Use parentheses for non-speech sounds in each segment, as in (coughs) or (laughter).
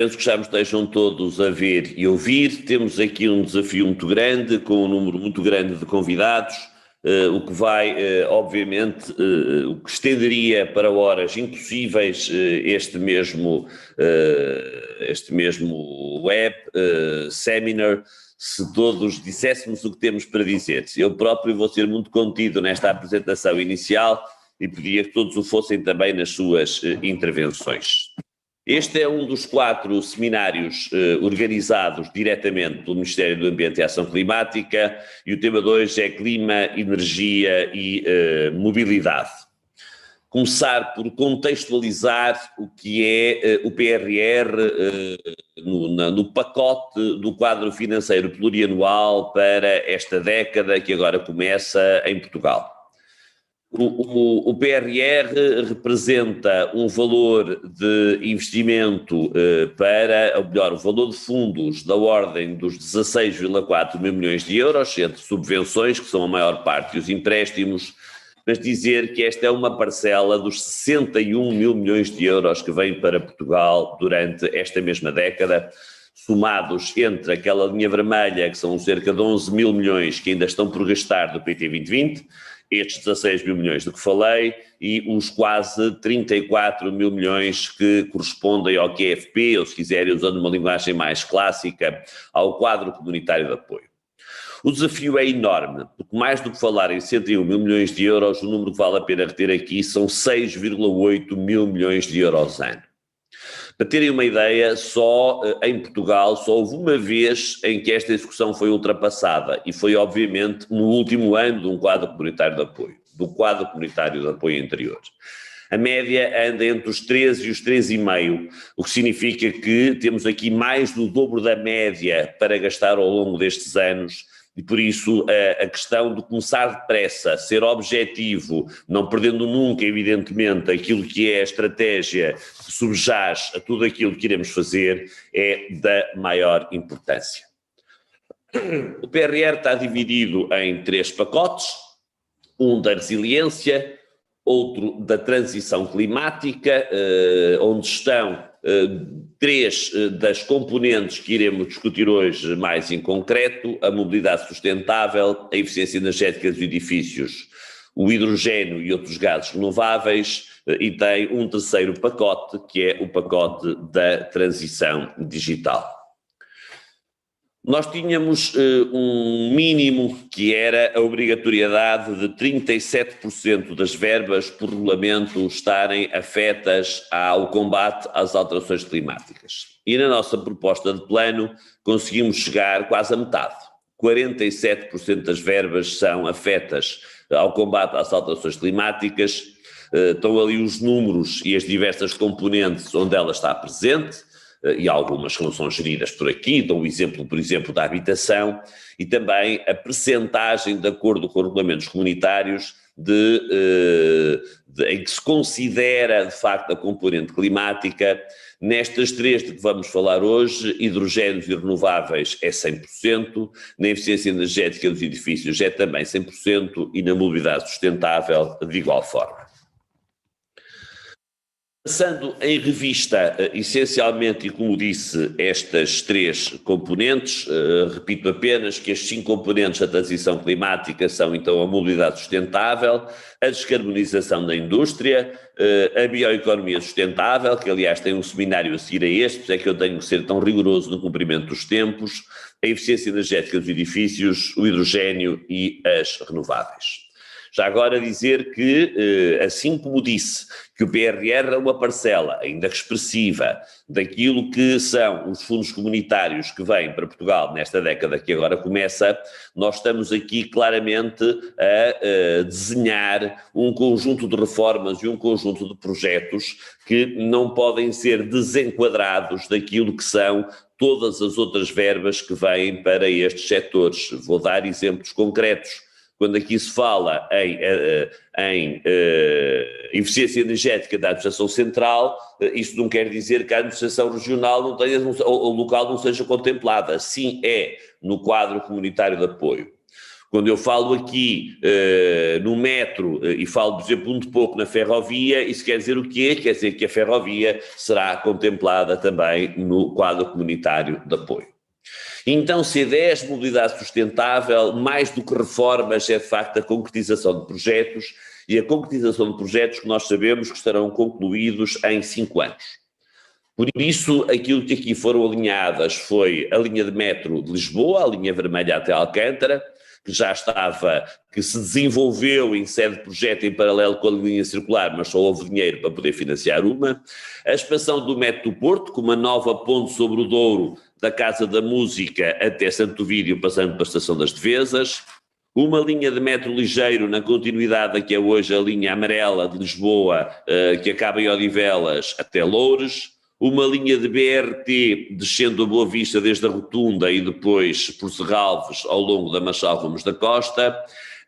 Penso que já me estejam todos a ver e ouvir. Temos aqui um desafio muito grande, com um número muito grande de convidados, uh, o que vai, uh, obviamente, uh, o que estenderia para horas impossíveis este mesmo, este mesmo web seminar, se todos disséssemos o que temos para dizer. Eu próprio vou ser muito contido nesta apresentação inicial e pedia que todos o fossem também nas suas intervenções. Este é um dos quatro seminários eh, organizados diretamente pelo Ministério do Ambiente e Ação Climática e o tema 2 é Clima, Energia e eh, Mobilidade. Começar por contextualizar o que é eh, o PRR no, na, no pacote do quadro financeiro plurianual para esta década que agora começa em Portugal. O, o, o, PRR representa um valor de investimento eh, para, ou melhor, o valor de fundos da ordem dos 16,4 mil milhões de euros, entre subvenções, que são a maior parte, e os empréstimos, mas dizer que esta é uma parcela dos 61 mil milhões de euros que vêm para Portugal durante esta mesma década, somados entre aquela linha vermelha, que são cerca de 11 mil milhões que ainda estão por gastar do PT 2020, estes 16 mil milhões de que falei e os quase 34 mil milhões que correspondem ao QFP, ou se quiserem, usando uma linguagem mais clássica, ao quadro comunitário de apoio. O desafio é enorme, porque mais do que falar em 101 mil milhões de euros, o número que vale a pena reter aqui são 6,8 mil milhões de euros ano. Para terem uma ideia, só eh, em Portugal só houve uma vez em que esta execução foi ultrapassada e foi obviamente no último ano de um quadro comunitário de apoio, do quadro comunitário de apoio anterior. A média anda entre os 13 e os 13,5, o que significa que temos aqui mais do dobro da média para gastar ao longo destes anos e por isso a, questão de começar depressa, ser objetivo, não perdendo nunca, evidentemente, aquilo que é a estratégia que subjaz a tudo aquilo que iremos fazer, é da maior importância. O PRR está dividido em três pacotes: um da resiliência, outro da transição climática, eh, onde estão eh, três eh, das componentes que iremos discutir hoje mais em concreto: a mobilidade sustentável, a eficiência energética dos edifícios, o hidrogênio e outros gases renováveis, e tem um terceiro pacote, que é o pacote da transição digital. Nós tínhamos uh, um mínimo que era a obrigatoriedade de 37% das verbas por regulamento estarem afetas ao combate às alterações climáticas. E na nossa proposta de plano conseguimos chegar quase a metade. 47% das verbas são afetas ao combate às alterações climáticas. Uh, estão ali os números e as diversas componentes onde ela está presente e algumas que não são geridas por aqui, dou o exemplo, por exemplo, da habitação, e também a percentagem, de acordo com os regulamentos comunitários, de, eh, de, em que se considera, de facto, a componente climática. Nestas três de que vamos falar hoje, hidrogénios e renováveis é 100%, na eficiência energética dos edifícios é também 100% e na mobilidade sustentável de igual forma. Passando em revista, uh, essencialmente, e como disse, estas três componentes, uh, repito apenas que as cinco componentes da transição climática são então a mobilidade sustentável, a descarbonização da indústria, uh, a bioeconomia sustentável, que aliás tem um seminário a seguir a este, é que eu tenho que ser tão rigoroso no cumprimento dos tempos, a eficiência energética dos edifícios, o hidrogênio e as renováveis. Já agora dizer que, eh, assim como disse, que o PRR é uma parcela, ainda expressiva, daquilo que são os fundos comunitários que vêm para Portugal nesta década que agora começa, nós estamos aqui claramente a, a desenhar um conjunto de reformas e um conjunto de projetos que não podem ser desenquadrados daquilo que são todas as outras verbas que vêm para estes setores. Vou dar exemplos concretos quando aqui se fala em, eh, eh, em uh, eficiência energética da administração central, isto não quer dizer que a administração regional não tenha, ou, local não seja contemplada. Sim, é no quadro comunitário de apoio. Quando eu falo aqui no metro e falo, por exemplo, muito pouco na ferrovia, isso quer dizer o quê? Quer dizer que a ferrovia será contemplada também no quadro comunitário de apoio. Então, se a ideia de mobilidade sustentável, mais do que reformas, é de facto a concretização de projetos e a concretização de projetos que nós sabemos que estarão concluídos em cinco anos. Por isso, aquilo que aqui foram alinhadas foi a linha de metro de Lisboa, a linha vermelha até Alcântara, que já estava, que se desenvolveu em sede de projeto em paralelo com a linha circular, mas só houve dinheiro para poder financiar uma. A expansão do metro do Porto, com uma nova ponte sobre o Douro, da Casa da Música até Santo Vídeo, passando para a Estação das Defesas. Uma linha de metro ligeiro na continuidade da que é hoje a linha amarela de Lisboa, eh, que acaba em Odivelas até Loures uma linha de BRT descendo a Boa Vista desde a Rotunda e depois por Serralves ao longo da Machal da Costa,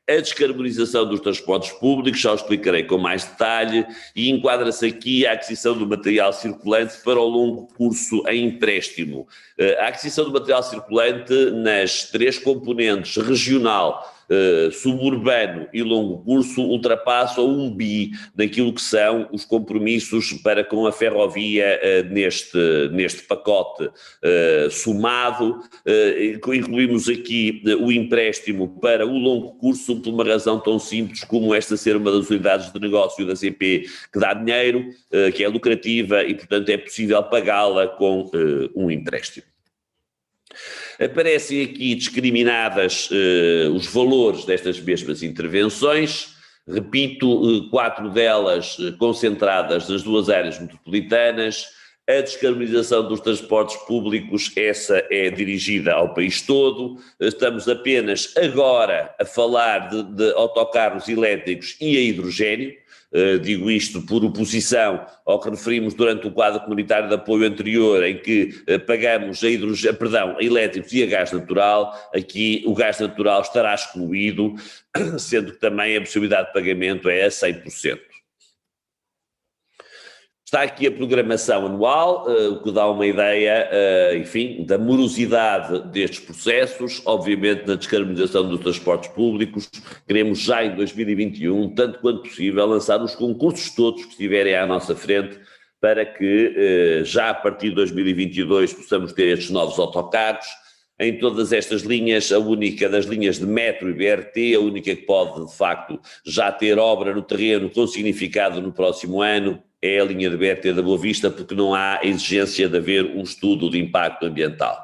a descarbonização dos transportes públicos, já o explicarei com mais detalhe, e enquadra-se aqui a aquisição do material circulante para o longo curso em empréstimo. Eh, a aquisição do material circulante nas três componentes regional, uh, suburbano e longo curso ultrapassam um bi daquilo que são os compromissos para com a ferrovia uh, neste, neste pacote uh, somado. incluímos aqui o empréstimo para o longo curso por uma razão tão simples como esta ser uma das unidades de negócio da CP que dá dinheiro, que é lucrativa e, portanto, é possível pagá-la com um empréstimo. Aparecem aqui discriminadas uh, os valores destas mesmas intervenções, repito, uh, quatro delas uh, concentradas nas duas áreas metropolitanas, a descarbonização dos transportes públicos, essa é dirigida ao país todo. Estamos apenas agora a falar de, de autocarros elétricos e a hidrogênio. Uh, digo isto por oposição ao que referimos durante o quadro comunitário de apoio anterior, em que uh, pagamos a, hidrogênio, perdão, a elétricos e a gás natural, aqui o gás natural estará excluído, (coughs) sendo que também a possibilidade de pagamento é a 100%. Está aqui a programação anual, uh, o que dá uma ideia, uh, enfim, da morosidade destes processos, obviamente na descarbonização dos transportes públicos. Queremos já em 2021, tanto quanto possível, lançar os concursos todos que estiverem à nossa frente para que uh, já a partir de 2022 possamos ter estes novos autocarros. Em todas estas linhas, a única das linhas de metro e BRT, a única que pode, de facto, já ter obra no terreno com significado no próximo ano, é a linha de BRT da Boa Vista, porque não há exigência de haver um estudo de impacto ambiental.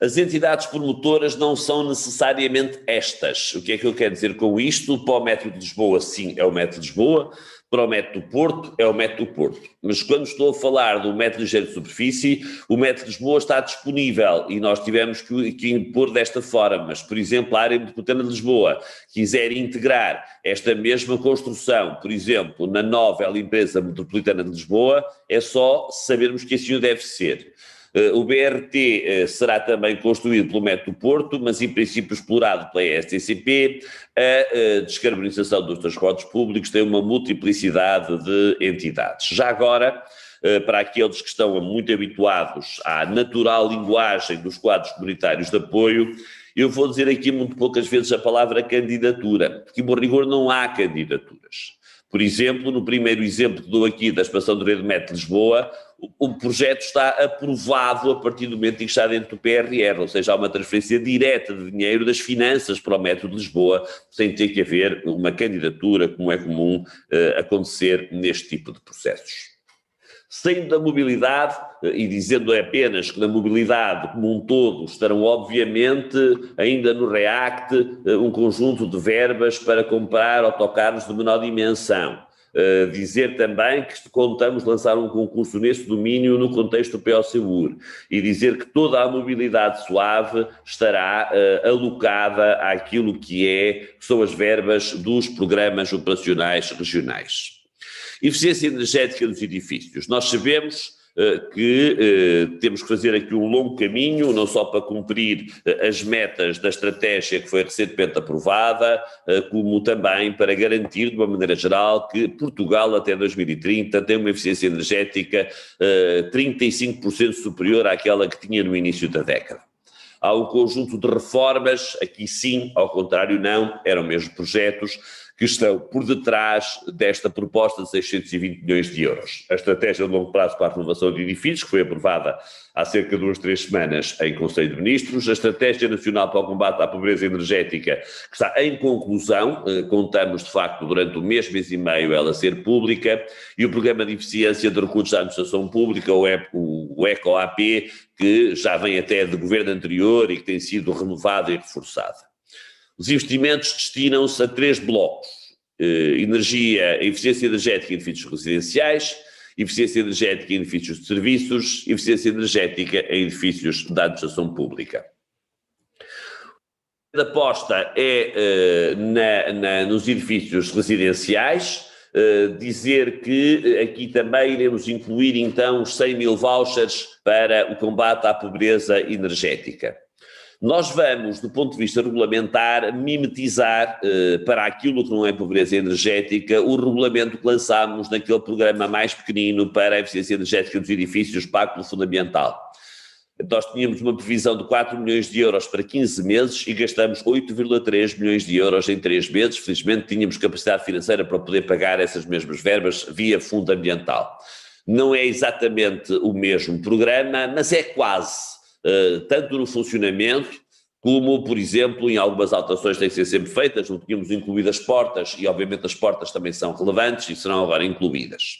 As entidades promotoras não são necessariamente estas. O que é que eu quero dizer com isto? Para o Metro de Lisboa, sim, é o Metro de Lisboa para o metro do Porto, é o metro do Porto. Mas quando estou a falar do metro ligeiro de superfície, o metro de Lisboa está disponível e nós tivemos que, que impor desta forma. Mas, por exemplo, a área metropolitana de Lisboa quiser integrar esta mesma construção, por exemplo, na nova empresa metropolitana de Lisboa, é só sabermos que assim deve ser. Eh, o BRT eh, será também construído pelo Metro Porto, mas em princípio explorado pela STCP. A eh, descarbonização dos transportes públicos tem uma multiplicidade de entidades. Já agora, para aqueles que estão muito habituados à natural linguagem dos quadros comunitários de apoio, eu vou dizer aqui muito poucas vezes a palavra candidatura, porque, por rigor, não há candidaturas. Por exemplo, no primeiro exemplo que dou aqui da expansão do Rio de Metro Lisboa, o, projeto está aprovado a partir do momento em que está dentro do PRR, ou seja, há uma transferência direta de dinheiro das finanças para o Metro de Lisboa, sem ter que haver uma candidatura, como é comum uh, acontecer neste tipo de processos. Saindo da mobilidade e dizendo apenas que na mobilidade como um todo estarão, obviamente, ainda no REACT, eh, um conjunto de verbas para comprar autocarros de menor dimensão. Uh, dizer também que contamos lançar um concurso nesse domínio no contexto do POCUR e dizer que toda a mobilidade suave estará uh, alocada àquilo que, é, que são as verbas dos programas operacionais regionais. Eficiência energética dos edifícios. Nós sabemos uh, que uh, temos que fazer aqui um longo caminho, não só para cumprir uh, as metas da estratégia que foi recentemente aprovada, como também para garantir, de uma maneira geral, que Portugal até 2030 tem uma eficiência energética 35% superior àquela que tinha no início da década. há um conjunto de reformas, aqui sim, ao contrário não, eram mesmo projetos que estão por detrás desta proposta de 620 milhões de euros. A estratégia de longo prazo para a renovação de edifícios, que foi aprovada há cerca de duas, três semanas em Conselho de Ministros, a Estratégia Nacional para o Combate à Pobreza Energética, que está em conclusão, eh, contamos de facto durante o mês, mês e meio ela ser pública, e o Programa de Eficiência de Recursos da Administração Pública, o ECOAP, que já vem até de governo anterior e que tem sido renovada e reforçada. Os investimentos destinam-se a três blocos: eh, energia, eficiência energética em edifícios residenciais, eficiência energética em edifícios de serviços, eficiência energética em edifícios da administração pública. A aposta é eh, na, na, nos edifícios residenciais, eh, dizer que aqui também iremos incluir então os 100 mil vouchers para o combate à pobreza energética. Nós vamos, do ponto de vista regulamentar, mimetizar eh, para aquilo que não é pobreza energética o regulamento que lançámos naquele programa mais pequenino para a eficiência energética dos edifícios, Pacto Fundamental. Nós tínhamos uma previsão de 4 milhões de euros para 15 meses e gastamos 8,3 milhões de euros em 3 meses. Felizmente tínhamos capacidade financeira para poder pagar essas mesmas verbas via fundo ambiental. Não é exatamente o mesmo programa, mas é quase. Eh, tanto no funcionamento, como, por exemplo, em algumas alterações têm que ser sempre feitas, não tínhamos incluído as portas, e obviamente as portas também são relevantes e serão agora incluídas.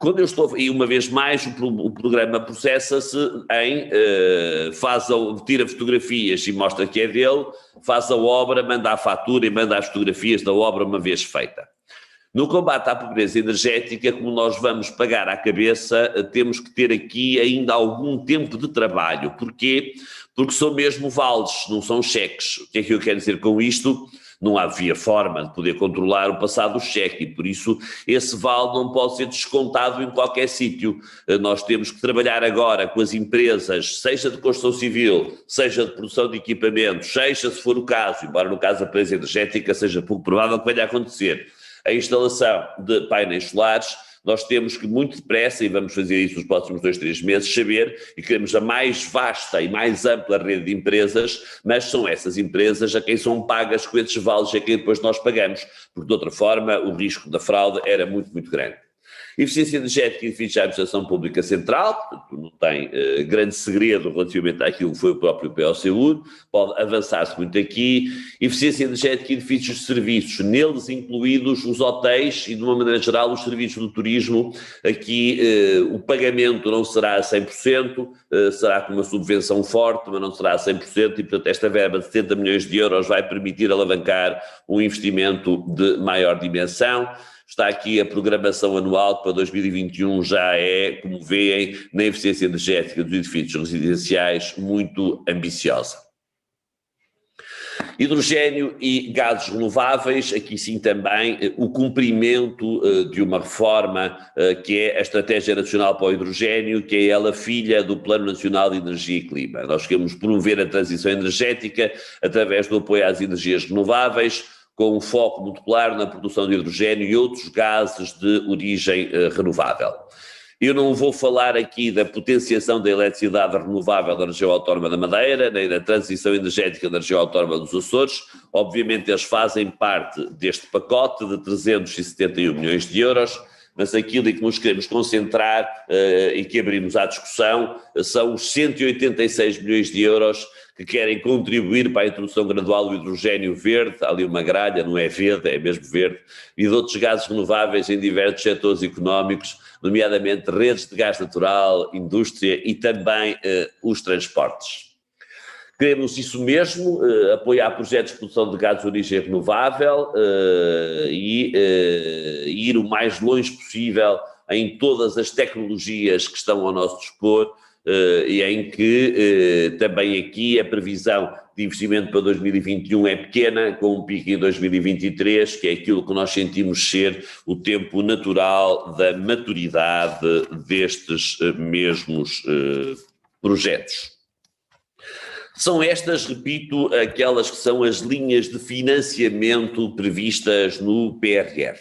Quando eu estou, e uma vez mais, o, programa processa-se em, uh, faz a, tira fotografias e mostra que é dele, faz a obra, manda a fatura e manda as fotografias da obra uma vez feita. No combate à pobreza energética, como nós vamos pagar à cabeça, temos que ter aqui ainda algum tempo de trabalho. Porquê? Porque são mesmo vales, não são cheques. O que é que eu quero dizer com isto? Não havia forma de poder controlar o passado do cheque e por isso esse vale não pode ser descontado em qualquer sítio. Nós temos que trabalhar agora com as empresas, seja de construção civil, seja de produção de equipamentos, seja se for o caso, embora no caso da pobreza energética seja pouco provável que venha a acontecer, a instalação de painéis solares, nós temos que muito depressa, e vamos fazer isso nos próximos dois, três meses, saber e queremos a mais vasta e mais ampla rede de empresas, mas são essas empresas a quem são pagas com esses vales a quem depois nós pagamos, porque de outra forma o risco da fraude era muito, muito grande. Eficiência energética e edifícios de administração pública central, portanto, não tem uh, grande segredo relativamente àquilo que foi o próprio POCU, pode avançar-se muito aqui. Eficiência energética e edifícios de serviços, neles incluídos os hotéis e, de uma maneira geral, os serviços do turismo. Aqui uh, o pagamento não será a 100%, uh, eh, será com uma subvenção forte, mas não será a 100%, e, portanto, esta verba de 70 milhões de euros vai permitir alavancar um investimento de maior dimensão. Está aqui a programação anual para 2021 já é, como veem, na eficiência energética dos edifícios residenciais, muito ambiciosa. Hidrogênio e gases renováveis, aqui sim também eh, o cumprimento uh, de uma reforma uh, que é a Estratégia Nacional para o Hidrogênio, que é ela filha do Plano Nacional de Energia e Clima. Nós queremos promover a transição energética através do apoio às energias renováveis, com um foco muito claro na produção de hidrogênio e outros gases de origem uh, renovável. Eu não vou falar aqui da potenciação da eletricidade renovável da região autónoma da Madeira, nem da transição energética da região autónoma dos Açores. Obviamente, eles fazem parte deste pacote de 371 milhões de euros, mas aquilo em que nos queremos concentrar uh, e que abrimos à discussão são os 186 milhões de euros que querem contribuir para a introdução gradual do hidrogênio verde, há ali uma gralha, não é verde, é mesmo verde, e de outros gases renováveis em diversos setores económicos, nomeadamente redes de gás natural, indústria e também eh, os transportes. Queremos isso mesmo, eh, apoiar projetos de produção de gás de origem renovável eh, e eh, ir o mais longe possível em todas as tecnologias que estão ao nosso dispor, e em que uh, também aqui a previsão de investimento para 2021 é pequena, com um pico em 2023, que é aquilo que nós sentimos ser o tempo natural da maturidade destes uh, mesmos projetos. São estas, repito, aquelas que são as linhas de financiamento previstas no PRR.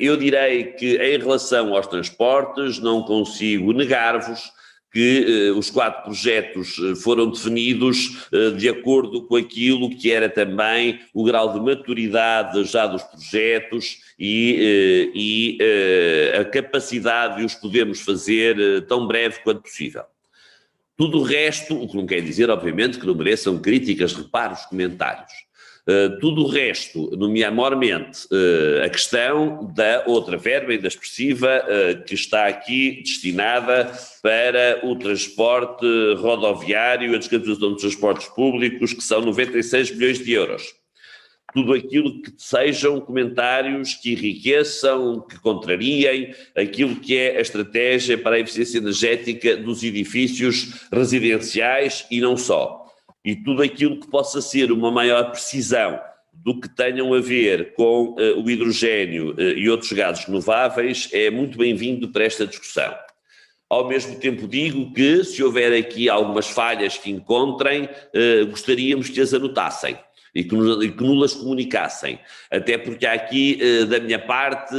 Eu direi que, em relação aos transportes, não consigo negar-vos que os quatro projetos foram definidos de acordo com aquilo que era também o grau de maturidade já dos projetos e, e a capacidade de os podermos fazer tão breve quanto possível. Tudo o resto, o que não quer dizer, obviamente, que não mereçam críticas, reparos, comentários. Uh, tudo o resto, nomeadamente uh, a questão da outra verba ainda expressiva uh, que está aqui destinada para o transporte rodoviário, a descapitalização dos transportes públicos, que são 96 milhões de euros tudo aquilo que sejam comentários que enriqueçam, que contrariem aquilo que é a estratégia para a eficiência energética dos edifícios residenciais e não só. E tudo aquilo que possa ser uma maior precisão do que tenham a ver com uh, o hidrogênio uh, e outros gases renováveis é muito bem-vindo para esta discussão. Ao mesmo tempo digo que se houver aqui algumas falhas que encontrem, uh, gostaríamos que as anotassem e que, nos, e comunicassem. Até porque há aqui, da minha parte,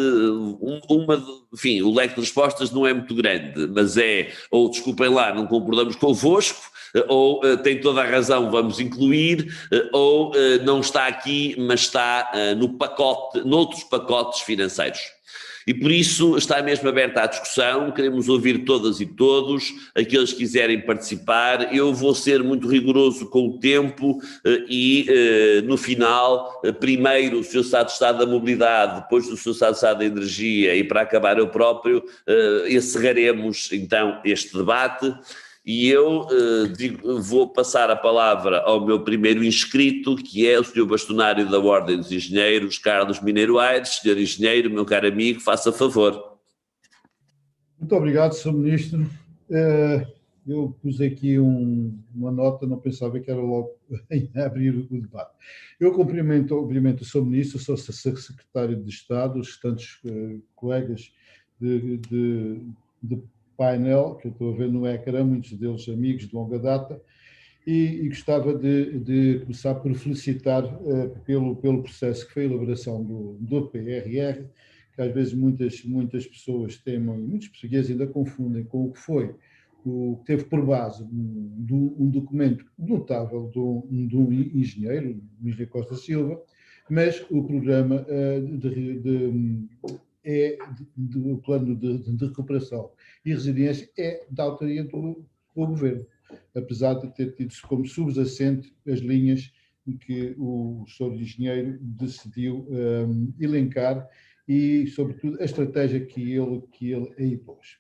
uma, enfim, o leque de respostas não é muito grande, mas é, ou desculpem lá, não concordamos convosco, ou uh, tem toda a razão, vamos incluir, uh, ou uh, não está aqui, mas está no pacote, noutros pacotes financeiros. E por isso está mesmo aberta a discussão, queremos ouvir todas e todos, aqueles que quiserem participar. Eu vou ser muito rigoroso com o tempo eh, e, eh, no final, eh, primeiro o Sr. Estado de Estado da Mobilidade, depois do Sr. Estado de Estado da Energia e, para acabar, eu próprio, encerraremos então este debate. E eu uh, digo, vou passar a palavra ao meu primeiro inscrito, que é o Sr. Bastonário da Ordem dos Engenheiros, Carlos Mineiro Aires. Sr. Engenheiro, meu caro amigo, faça favor. Muito obrigado, Sr. Ministro. Uh, eu pus aqui um, uma nota, não pensava que era logo (laughs) em abrir o debate. Eu cumprimento, cumprimento o Sr. Ministro, sou Secretário de Estado, os restantes uh, colegas de, de, de painel que eu estou a ver no ecrã, muitos deles amigos de longa data, e, e gostava de, de, começar por felicitar uh, pelo, pelo processo que foi a elaboração do, do PRR, que às vezes muitas, muitas pessoas temem, muitos portugueses ainda confundem com o que foi, o que teve por base um, um documento notável de um, engenheiro, Luís Costa Silva, mas o programa uh, de, de, é do plano de, de, recuperação e resiliência é da autoria do, do, governo, apesar de ter tido como subjacente as linhas que o senhor engenheiro decidiu um, elencar e, sobretudo, a estratégia que ele, que ele aí pôs.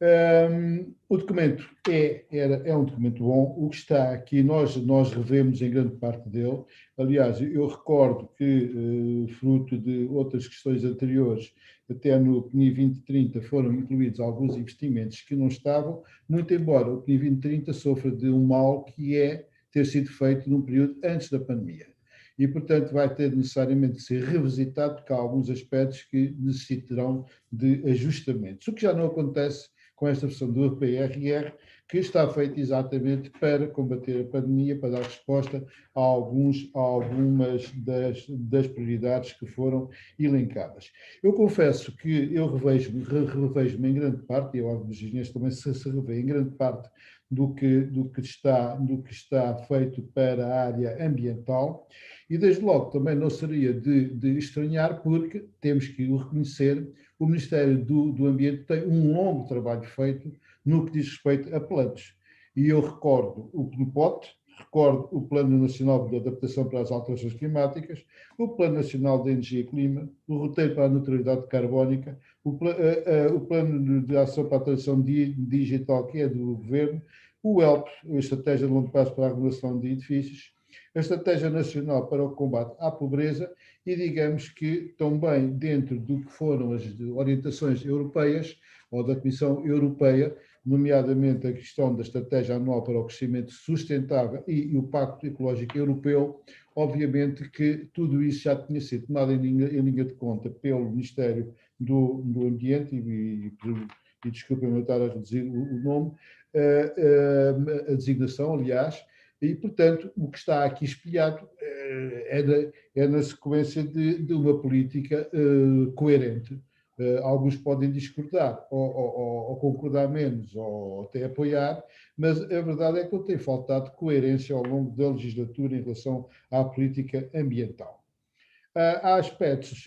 Um, o documento é, era, é um documento bom, o que está aqui, nós, nós revemos em grande parte dele. Aliás, eu recordo que, uh, fruto de outras questões anteriores, até no PNI 2030 foram incluídos alguns investimentos que não estavam, muito embora o PNI 2030 sofra de um mal que é ter sido feito num período antes da pandemia. E, portanto, vai ter necessariamente de ser revisitado, porque há alguns aspectos que necessitarão de ajustamentos. O que já não acontece com esta versão do PRR, que está feita exatamente para combater a pandemia, para dar resposta a, alguns, a algumas das, das prioridades que foram elencadas. Eu confesso que eu revejo-me revejo em grande parte, e a Ordem dos Engenheiros também se, se em grande parte do que, do, que está, do que está feito para a área ambiental, e desde logo também não seria de, de estranhar, porque temos que o reconhecer, o Ministério do, do Ambiente tem um longo trabalho feito no que diz respeito a planos. E eu recordo o PNUPOT, recordo o Plano Nacional de Adaptação para as Alterações Climáticas, o Plano Nacional de Energia e Clima, o Roteiro para a Neutralidade Carbónica, o, uh, uh, o Plano de Ação para a Transição Digital, que é do Governo, o ELP, a Estratégia de Longo Prazo para a Regulação de Edifícios, a Estratégia Nacional para o Combate à Pobreza e digamos que também dentro do que foram as orientações europeias ou da Comissão Europeia, nomeadamente a questão da Estratégia Anual para o Crescimento Sustentável e, e o Pacto Ecológico Europeu, obviamente que tudo isso já tinha sido tomado em linha, em linha de conta pelo Ministério do, do Ambiente e, e, e desculpem-me estar a reduzir o, o nome, a, a, a designação, aliás, e, portanto, o que está aqui espelhado eh, é, na, é na sequência de, de uma política uh, coerente, Uh, alguns podem discordar ou, ou, ou, concordar menos ou até apoiar, mas a verdade é que tem faltado coerência ao longo da legislatura em relação à política ambiental. Uh, há aspectos,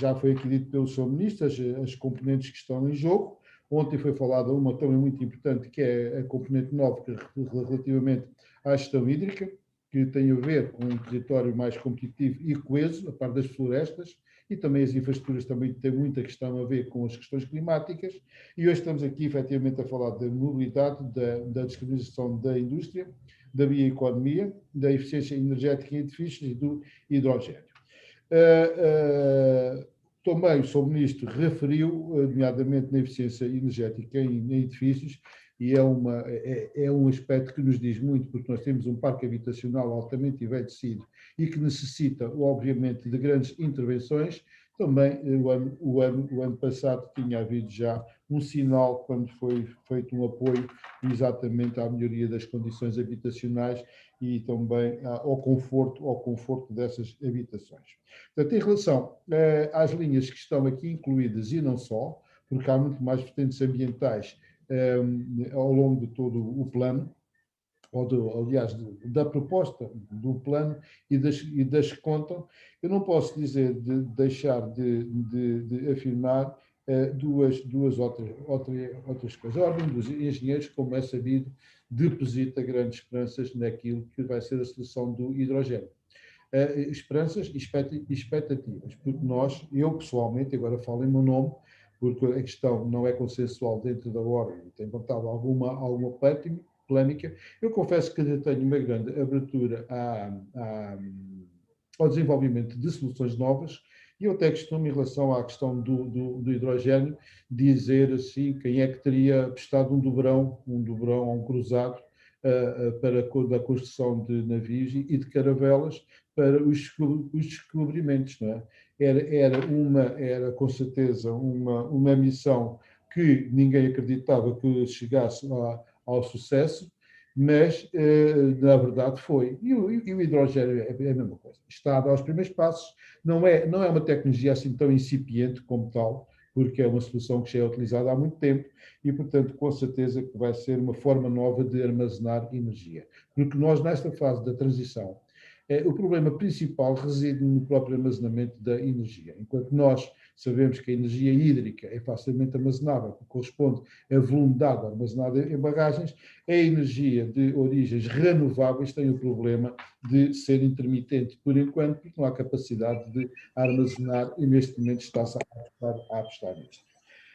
já foi aqui dito pelo Sr. Ministro, as, as componentes que estão em jogo. Ontem foi falada uma também muito importante, que é a componente nova, relativamente à gestão hídrica, que tem a ver com um território mais competitivo e coeso, a par das florestas, e também as infraestruturas também têm muita questão a ver com as questões climáticas. E hoje estamos aqui, efetivamente, a falar da mobilidade, da, da descarbonização da indústria, da bioeconomia, da eficiência energética em edifícios e do hidrogênio. Uh, uh, também o Sr. Ministro referiu, nomeadamente na eficiência energética em, em edifícios, e é, uma, é, é, um aspecto que nos diz muito, porque nós temos um parque habitacional altamente envelhecido e que necessita, obviamente, de grandes intervenções. Também o ano, o ano, o ano passado tinha havido já um sinal quando foi feito um apoio exatamente à melhoria das condições habitacionais e também ao conforto, ao conforto dessas habitações. Portanto, em relação eh, às linhas que estão aqui incluídas e não só, porque há muito mais vertentes ambientais Ehm, ao longo de todo o plano, ou do, aliás, da proposta do plano e das, e das que contam, eu não posso dizer de deixar de, de, de afirmar uh, duas, duas outras, outras, outras coisas. A Ordem dos Engenheiros, como é sabido, deposita grandes esperanças naquilo que vai ser a solução do hidrogênio. Uh, esperanças e expectativas, porque nós, eu pessoalmente, agora falo em meu nome, porque a questão não é consensual dentro da ordem, tem montado alguma, alguma polémica. Eu confesso que tenho uma grande abertura a, a, ao desenvolvimento de soluções novas e eu até costumo, em relação à questão do, do, do, hidrogênio, dizer assim, quem é que teria prestado um dobrão, um dobrão um cruzado, uh, uh, para a construção de navios e de caravelas para os, os descobrimentos, não é? era, era, uma, era com certeza uma, uma missão que ninguém acreditava que chegasse a, ao sucesso, mas eh, na verdade foi. E o, e o, hidrogênio é, é a mesma coisa. Está a dar os primeiros passos, não é, não é uma tecnologia assim tão incipiente como tal, porque é uma solução que já é utilizada há muito tempo e, portanto, com certeza que vai ser uma forma nova de armazenar energia. Porque nós, nesta fase da transição, o problema principal reside no próprio armazenamento da energia. Enquanto nós sabemos que a energia hídrica é facilmente armazenável, que corresponde a volume de água armazenada em barragens, a energia de origens renováveis tem o problema de ser intermitente por enquanto, porque não há capacidade de armazenar e neste momento está-se a apostar, a apostar nisto.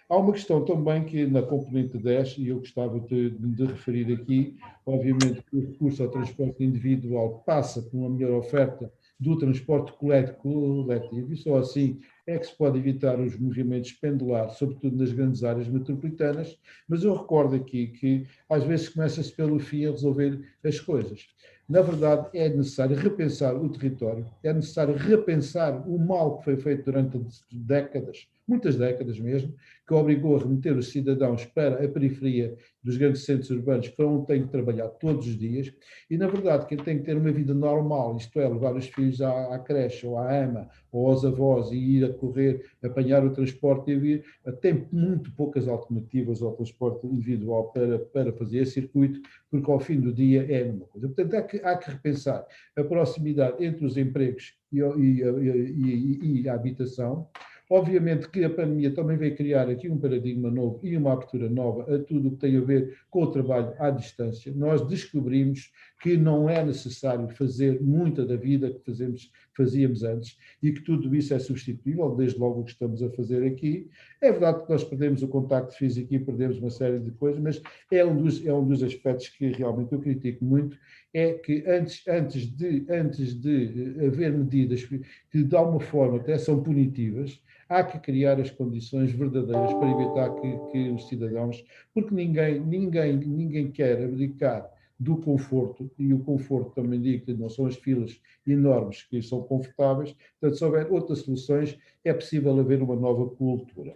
Há uma questão também que na componente 10, e eu gostava de, de, referir aqui, obviamente que o recurso ao transporte individual passa por uma melhor oferta do transporte coletivo, e só assim é que se pode evitar os movimentos pendulares, sobretudo nas grandes áreas metropolitanas, mas eu recordo aqui que às vezes começa-se pelo fim a resolver as coisas. Na verdade, é necessário repensar o território, é necessário repensar o mal que foi feito durante décadas, muitas décadas mesmo, que obrigou a remeter os cidadãos para a periferia dos grandes centros urbanos, para onde têm que trabalhar todos os dias, e na verdade quem tem que ter uma vida normal, isto é, levar os filhos à, à creche ou à ama ou aos avós e ir a correr, apanhar o transporte e vir, tem muito poucas alternativas ao transporte individual para, para fazer esse circuito, porque ao fim do dia é a mesma coisa. Portanto, há que, há que repensar a proximidade entre os empregos e, e, e, e a habitação, Obviamente que a pandemia também veio criar aqui um paradigma novo e uma abertura nova a tudo o que tem a ver com o trabalho à distância. Nós descobrimos que não é necessário fazer muita da vida que fazemos, fazíamos antes e que tudo isso é substituível, desde logo o que estamos a fazer aqui. É verdade que nós perdemos o contacto físico e perdemos uma série de coisas, mas é um dos, é um dos aspectos que realmente eu critico muito, é que antes, antes, de, antes de haver medidas que de alguma forma até são punitivas, há que criar as condições verdadeiras para evitar que, que os cidadãos, porque ninguém, ninguém, ninguém quer abdicar do conforto, e o conforto também digo que não são as filas enormes que são confortáveis, portanto, se houver outras soluções, é possível haver uma nova cultura.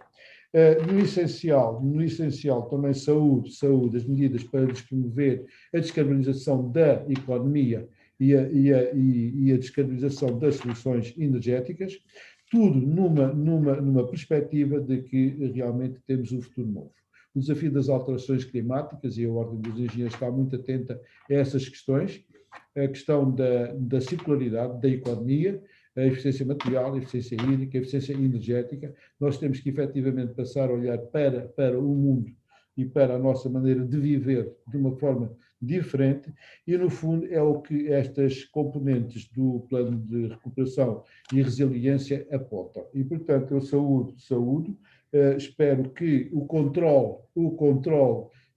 Uh, no essencial, no essencial também saúde, saúde, as medidas para despromover a descarbonização da economia e a, e a, e a descarbonização das soluções energéticas, tudo numa, numa, numa perspectiva de que realmente temos um futuro novo. O desafio das alterações climáticas, e a Ordem dos Engenheiros está muito atenta a essas questões, a questão da, da circularidade da economia, a eficiência material, a eficiência hídrica, a eficiência energética. Nós temos que efetivamente passar a olhar para, para o mundo e para a nossa maneira de viver de uma forma diferente, e no fundo é o que estas componentes do plano de recuperação e resiliência apontam. E portanto eu saúdo, saúdo, espero que o controle, o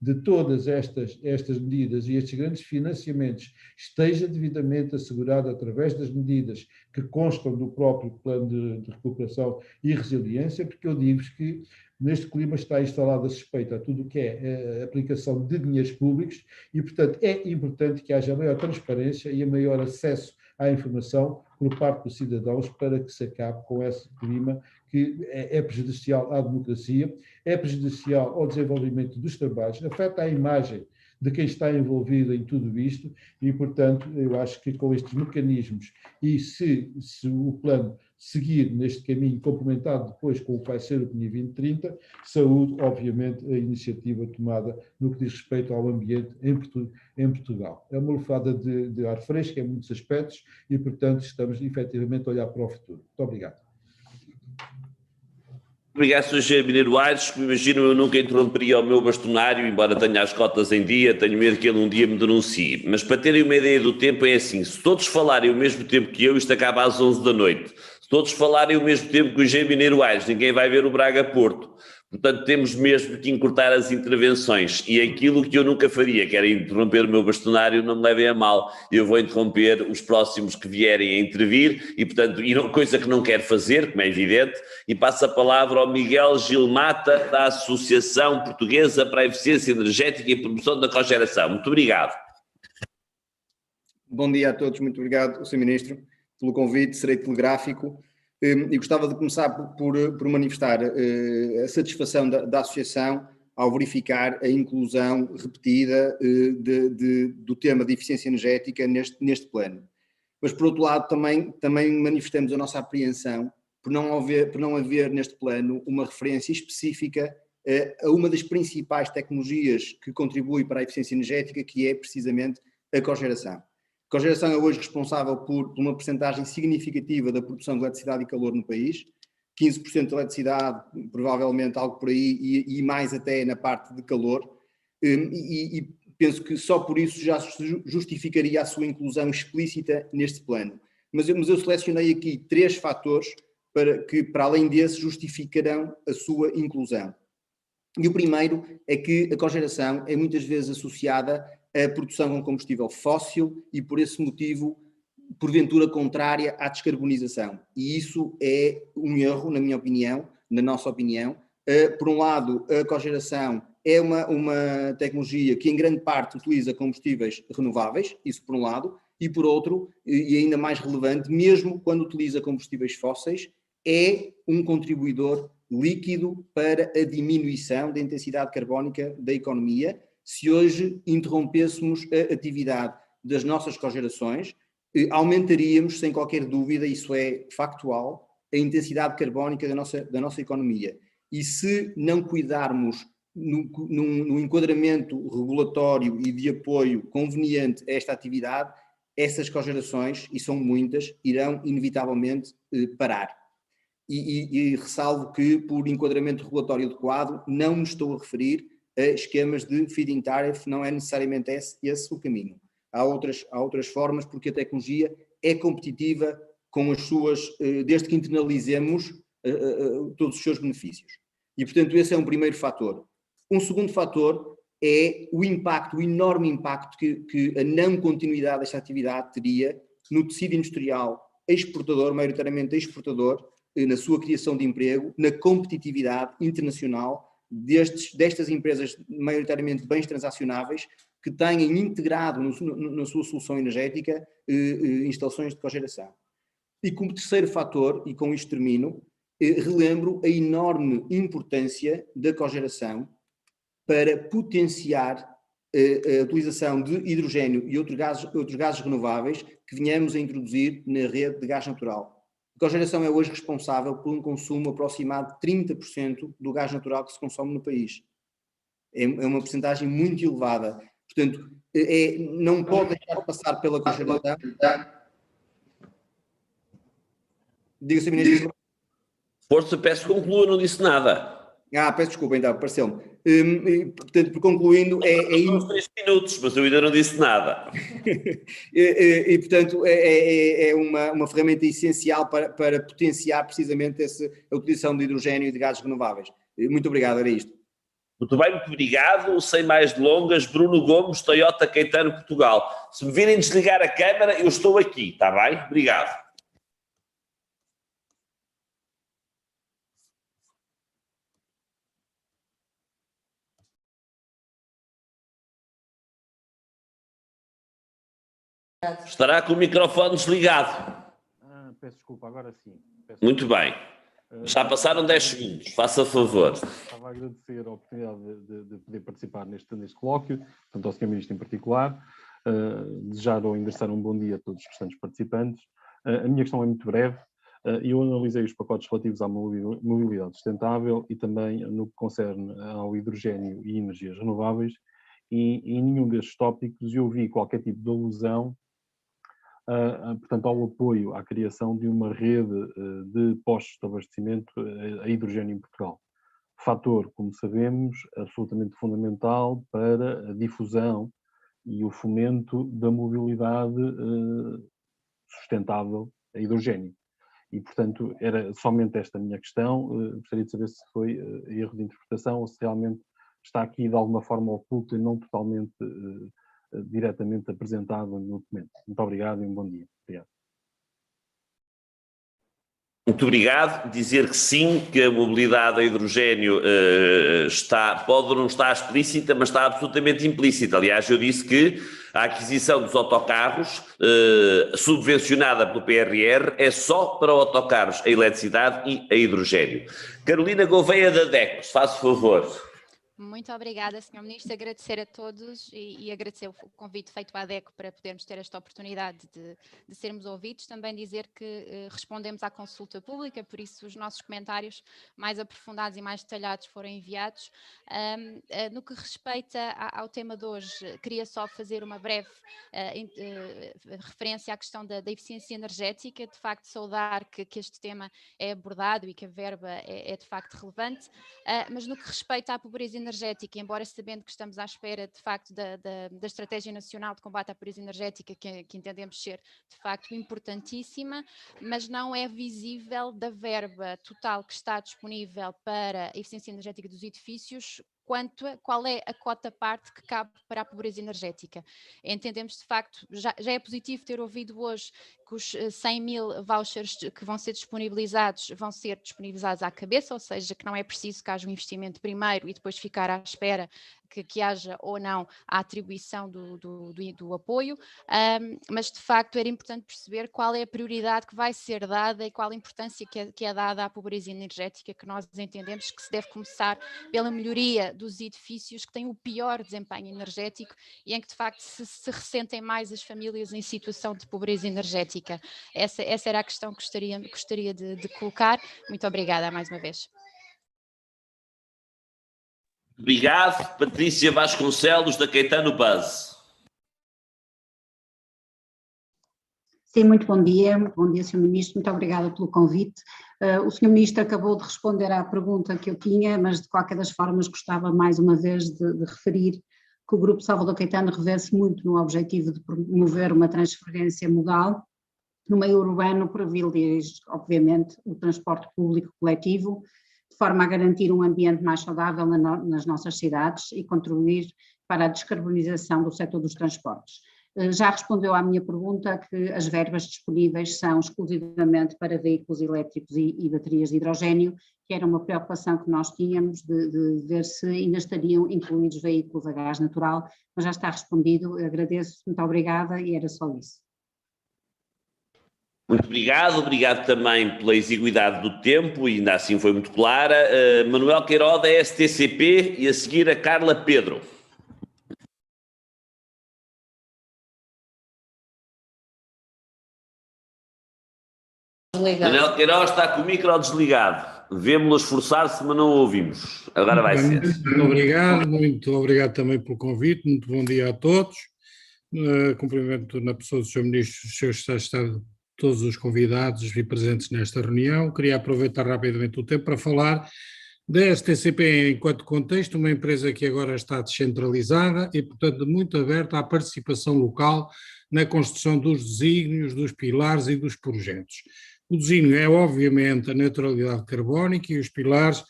de todas estas, estas medidas e estes grandes financiamentos esteja devidamente assegurado através das medidas que constam do próprio plano de, de recuperação e resiliência, porque eu digo-vos que neste clima está instalada a suspeita a tudo o que é a aplicação de dinheiros públicos e, portanto, é importante que haja maior transparência e maior acesso à informação por parte dos cidadãos para que se acabe com esse clima que é, é prejudicial à democracia, é prejudicial ao desenvolvimento dos trabalhos, afeta a imagem de quem está envolvido em tudo isto e, portanto, eu acho que com estes mecanismos e se, se o plano seguir neste caminho, complementado depois com o que vai ser o PNI 2030, saúde, obviamente, a iniciativa tomada no que diz respeito ao ambiente em, em Portugal. É uma lufada de, de ar fresco em muitos aspectos e, portanto, estamos efetivamente a olhar para o futuro. Muito obrigado. Obrigado, Sr. Mineiro Aires. Imagino, eu nunca interromperia o meu bastonário, embora tenha as cotas em dia, tenho medo que ele um dia me denuncie. Mas para terem uma ideia do tempo, é assim: se todos falarem o mesmo tempo que eu, isto acaba às 11 da noite. Todos falarem o mesmo tempo que o G. Mineiro Aires, ninguém vai ver o Braga Porto. Portanto, temos mesmo que encurtar as intervenções. E aquilo que eu nunca faria, que era interromper o meu bastonário, não me levem a mal. Eu vou interromper os próximos que vierem a intervir, e, portanto, coisa que não quero fazer, como é evidente, e passo a palavra ao Miguel Gilmata, da Associação Portuguesa para a Eficiência Energética e Promoção da Cogeração. Muito obrigado. Bom dia a todos, muito obrigado, Sr. Ministro, pelo convite, serei telegráfico. Hum, e gostava de começar por, por manifestar uh, a satisfação da, da, Associação ao verificar a inclusão repetida uh, de, de, do tema de eficiência energética neste, neste plano. Mas, por outro lado, também, também manifestamos a nossa apreensão por não, haver, por não haver neste plano uma referência específica uh, a uma das principais tecnologias que contribui para a eficiência energética, que é precisamente a cogeração. A cogeração é hoje responsável por, uma percentagem significativa da produção de eletricidade e calor no país, 15% de eletricidade, provavelmente algo por aí, e, e, mais até na parte de calor, hum, e, e, penso que só por isso já justificaria a sua inclusão explícita neste plano. Mas eu, mas eu selecionei aqui três fatores para que, para além desse, justificarão a sua inclusão. E o primeiro é que a cogeração é muitas vezes associada a produção com combustível fóssil e, por esse motivo, porventura contrária à descarbonização. E isso é um erro, na minha opinião, na nossa opinião. Uh, por um lado, a cogeração é uma, uma tecnologia que, em grande parte, utiliza combustíveis renováveis, isso por um lado, e por outro, e ainda mais relevante, mesmo quando utiliza combustíveis fósseis, é um contribuidor líquido para a diminuição da intensidade carbónica da economia se hoje interrompêssemos a atividade das nossas cogerações, eh, aumentaríamos, sem qualquer dúvida, isso é factual, a intensidade carbónica da nossa, da nossa economia. E se não cuidarmos no, enquadramento regulatório e de apoio conveniente a esta atividade, essas cogerações, e são muitas, irão inevitavelmente eh, parar. E, e, e ressalvo que, por enquadramento regulatório adequado, não me estou a referir esquemas de feed-in tariff, não é necessariamente esse, esse o caminho. Há outras, há outras formas, porque a tecnologia é competitiva com as suas, eh, desde que internalizemos eh, eh, todos os seus benefícios. E, portanto, esse é um primeiro fator. Um segundo fator é o impacto, o enorme impacto que, que a não continuidade desta atividade teria no tecido industrial exportador, maioritariamente exportador, na sua criação de emprego, na competitividade internacional destes, destas empresas, maioritariamente bens transacionáveis, que tenham integrado no, no, na sua solução energética eh, eh, instalações de cogeração. E como terceiro fator, e com isto termino, eh, relembro a enorme importância da cogeração para potenciar a utilização de hidrogênio e gases, outros gases renováveis que venhamos a introduzir na rede de gás natural. A cogeração é hoje responsável por um consumo aproximado de 30% do gás natural que se consome no país. É, é uma porcentagem muito elevada. Portanto, é, é não pode deixar passar pela cogeração. Diga-se, Ministro. Força, peço que conclua, não disse nada. Ah, peço desculpa, então, pareceu-me. Um, portanto, por concluindo, é, é isso. três minutos, mas eu ainda não disse nada. (laughs) e, e, e, portanto, é, é, é, uma, uma ferramenta essencial para, para potenciar precisamente esse, a utilização de hidrogênio e de gases renováveis. Muito obrigado, era isto. Muito bem, muito obrigado. Sem mais delongas, Bruno Gomes, Toyota Caetano, Portugal. Se me virem desligar a câmara, eu estou aqui, está bem? Obrigado. Estará com o microfone desligado. Ah, peço desculpa, agora sim. Peço Muito bem. Ah, Já passaram 10 segundos, faça favor. Estava a agradecer a oportunidade de, de, de poder participar neste, neste colóquio, tanto ao Sr. Ministro em particular. Uh, desejar ou endereçar um bom dia a todos os restantes participantes. Uh, a minha questão é muito breve. Uh, eu analisei os pacotes relativos à mobilidade sustentável e também no que concerne ao hidrogênio e energias renováveis, e em nenhum destes tópicos eu vi qualquer tipo de alusão portanto, ao apoio à criação de uma rede eh, de postos de abastecimento eh, a hidrogênio em Portugal. Fator, como sabemos, absolutamente fundamental para a difusão e o fomento da mobilidade eh, sustentável a hidrogênio. E, portanto, era somente esta a minha questão. Gostaria de saber se foi erro de interpretação ou se realmente está aqui de alguma forma oculta e não totalmente eh, diretamente apresentado no documento. Muito obrigado e um bom dia. Obrigado. Muito obrigado. Dizer que sim, que a mobilidade a hidrogênio uh, está, pode não estar explícita, mas está absolutamente implícita. Aliás, eu disse que a aquisição dos autocarros, uh, subvencionada pelo PRR, é só para autocarros a eletricidade e a hidrogênio. Carolina Gouveia da DECO, se faz favor. Muito obrigada, Sr. Ministro. Agradecer a todos e, e, agradecer o convite feito à ADECO para podermos ter esta oportunidade de, de sermos ouvidos. Também dizer que eh, respondemos à consulta pública, por isso os nossos comentários mais aprofundados e mais detalhados foram enviados. Um, uh, eh, no que respeita a, ao tema de hoje, queria só fazer uma breve uh, uh, referência à questão da, da, eficiência energética. De facto, saudar que, que, este tema é abordado e que a verba é, é de facto relevante, mas no que respeita à pobreza energética, energética, embora sabendo que estamos à espera de facto da, da, da Estratégia Nacional de Combate à Pobreza Energética, que, que, entendemos ser de facto importantíssima, mas não é visível da verba total que está disponível para a eficiência energética dos edifícios quanto qual é a cota parte que cabe para a pobreza energética. Entendemos de facto, já, já é positivo ter ouvido hoje que os 100 eh, mil vouchers que vão ser disponibilizados vão ser disponibilizados à cabeça, ou seja, que não é preciso que haja um investimento primeiro e depois ficar à espera que, que haja ou não a atribuição do, do, do, do apoio, um, mas de facto era importante perceber qual é a prioridade que vai ser dada e qual a importância que é, que é dada à pobreza energética, que nós entendemos que se deve começar pela melhoria dos edifícios que têm o pior desempenho energético e em que de facto se, se ressentem mais as famílias em situação de pobreza energética. Essa, essa era a questão que gostaria, gostaria de, de colocar. Muito obrigada mais uma vez. Obrigado, Patrícia Vasconcelos, da Caetano Buzz. Sim, muito bom dia. Bom dia, Sr. Ministro. Muito obrigada pelo convite. Uh, o Sr. Ministro acabou de responder à pergunta que eu tinha, mas de qualquer das formas gostava mais uma vez de, de referir que o Grupo Salvador Caetano revê-se muito no objetivo de promover uma transferência modal no meio urbano privilege, obviamente, o transporte público coletivo, forma a garantir um ambiente mais saudável nas nossas cidades e contribuir para a descarbonização do setor dos transportes. Eh, já respondeu à minha pergunta que as verbas disponíveis são exclusivamente para veículos elétricos e, e baterias de hidrogênio, que era uma preocupação que nós tínhamos de, de, ver se ainda estariam incluídos veículos a gás natural, mas já está respondido, agradeço, muito obrigada e era só isso. Muito obrigado, obrigado também pela exiguidade do tempo, e ainda assim foi muito clara. Uh, Manuel Queiroz, da STCP, e a seguir a Carla Pedro. desligado. Manel Queiroz está com o micro desligado. Vemo-lo esforçar-se, mas não ouvimos. Agora vai ser. Muito obrigado, muito obrigado também pelo convite. Muito bom dia a todos. Uh, cumprimento na pessoa do Sr. Ministro, os seus Estado, todos os convidados e presentes nesta reunião. Queria aproveitar rapidamente o tempo para falar da STCP enquanto contexto, uma empresa que agora está descentralizada e, portanto, muito aberta à participação local na construção dos desígnios, dos pilares e dos projetos. O desígnio é, obviamente, a neutralidade carbónica e os pilares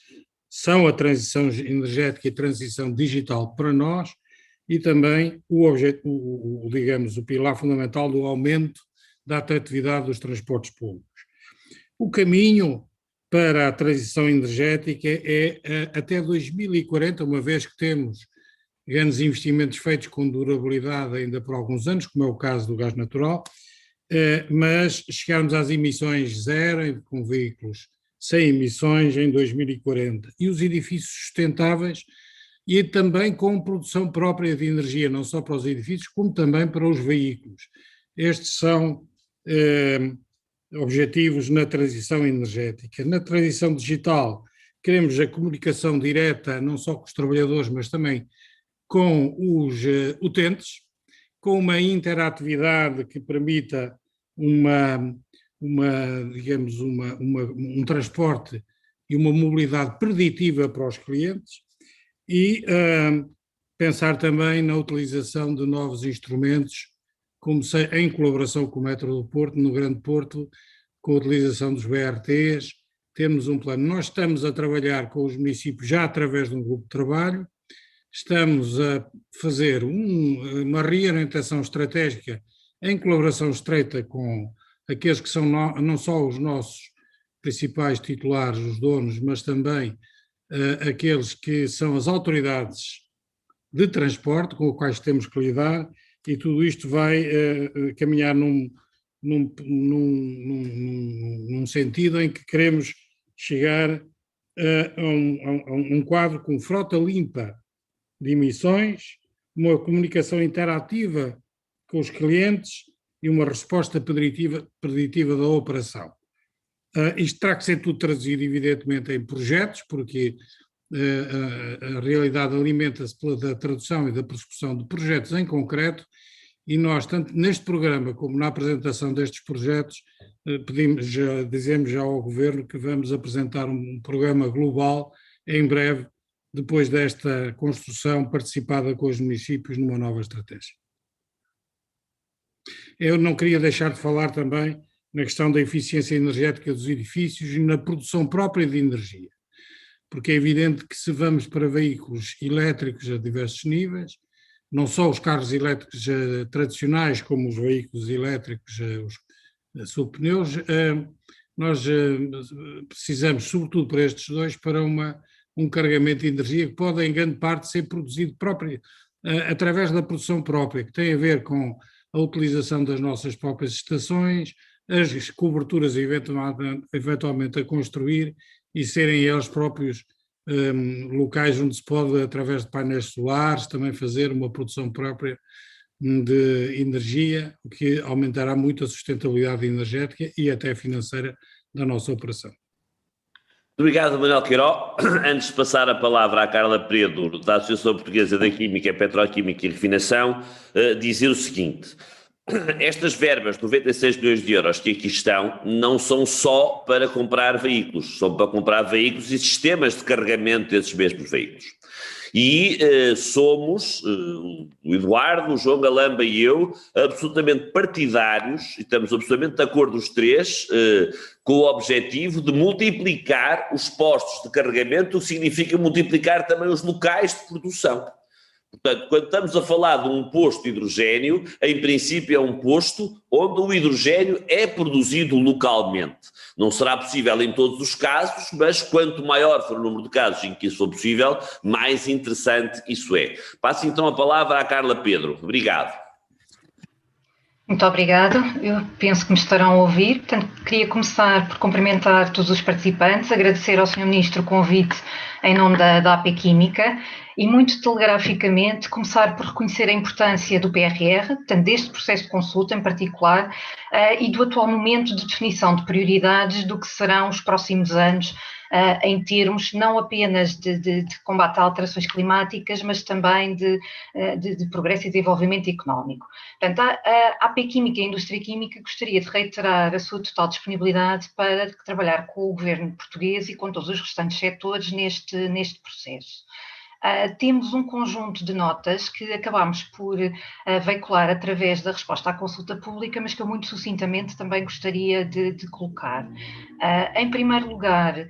são a transição energética e transição digital para nós e também o, objeto, o, o, digamos, o pilar fundamental do aumento da atratividade dos transportes públicos. O caminho para a transição energética é até 2040, uma vez que temos grandes investimentos feitos com durabilidade ainda por alguns anos, como é o caso do gás natural, eh, mas chegarmos às emissões zero com veículos sem emissões em 2040 e os edifícios sustentáveis e também com produção própria de energia, não só para os edifícios, como também para os veículos. Estes são eh, objetivos na transição energética. Na transição digital, queremos a comunicação direta, não só com os trabalhadores, mas também com os uh, utentes, com uma interatividade que permita uma, uma digamos, uma, uma, um transporte e uma mobilidade preditiva para os clientes e uh, pensar também na utilização de novos instrumentos, como se, em colaboração com o Metro do Porto, no Grande Porto, com a utilização dos BRTs, temos um plano. Nós estamos a trabalhar com os municípios já através de um grupo de trabalho, estamos a fazer um, uma reorientação estratégica em colaboração estreita com aqueles que são no, não só os nossos principais titulares, os donos, mas também uh, aqueles que são as autoridades de transporte com os quais temos que lidar e tudo isto vai uh, caminhar num, num, num, num, sentido em que queremos chegar a, um, a um quadro com frota limpa de emissões, uma comunicação interativa com os clientes e uma resposta preditiva, preditiva da operação. Uh, isto terá que ser tudo traduzido, evidentemente, em projetos, porque uh, a, a realidade alimenta-se pela tradução e da persecução de projetos em concreto, e nós, tanto neste programa como na apresentação destes projetos, uh, pedimos, já, dizemos já ao Governo que vamos apresentar um programa global em breve depois desta construção participada com os municípios numa nova estratégia. Eu não queria deixar de falar também na questão da eficiência energética dos edifícios e na produção própria de energia, porque é evidente que se vamos para veículos elétricos a diversos níveis, não só os carros elétricos uh, tradicionais, como os veículos elétricos, uh, os uh, subpneus, nós precisamos, sobretudo para estes dois, para uma um carregamento de energia que pode, em grande parte, ser produzido próprio, através da produção própria, que tem a ver com a utilização das nossas próprias estações, as coberturas eventualmente a construir e serem eles próprios um, locais onde se pode, através de painéis solares, também fazer uma produção própria hum, de energia, o que aumentará muito a sustentabilidade energética e até financeira da nossa operação. Obrigado, Manuel Queiró. (coughs) Antes de passar a palavra à Carla Predo, da Associação Portuguesa da Química, Petroquímica e Refinação, uh, dizer o seguinte. (coughs) Estas verbas, 96 milhões de euros que aqui estão, não são só para comprar veículos, são para comprar veículos e sistemas de carregamento desses mesmos veículos. E uh, somos, uh, o Eduardo, o João Galamba e eu, absolutamente partidários, e estamos absolutamente de acordo os três, uh, com o objetivo de multiplicar os postos de carregamento, o que significa multiplicar também os locais de produção. Portanto, quando estamos a falar de um posto de hidrogênio, em princípio é um posto onde o hidrogênio é produzido localmente. Não será possível em todos os casos, mas quanto maior for o número de casos em que isso for possível, mais interessante isso é. Passo então a palavra à Carla Pedro. Obrigado. Muito obrigada. Eu penso que me estarão a ouvir. Portanto, queria começar por cumprimentar todos os participantes, agradecer ao Sr. Ministro o convite em nome da, da AP Química e muito telegraficamente começar por reconhecer a importância do PRR, portanto, deste processo de consulta em particular, uh, e do atual momento de definição de prioridades do que serão os próximos anos uh, em termos não apenas de, de, de, combate a alterações climáticas, mas também de, uh, de progresso e desenvolvimento económico. Portanto, a, a AP Química e a Indústria Química gostaria de reiterar a sua total disponibilidade para trabalhar com o governo português e com todos os restantes setores neste, neste processo. Uh, temos um conjunto de notas que acabamos por uh, veicular através da resposta à consulta pública, mas que eu muito sucintamente também gostaria de, de colocar. Uh, em primeiro lugar,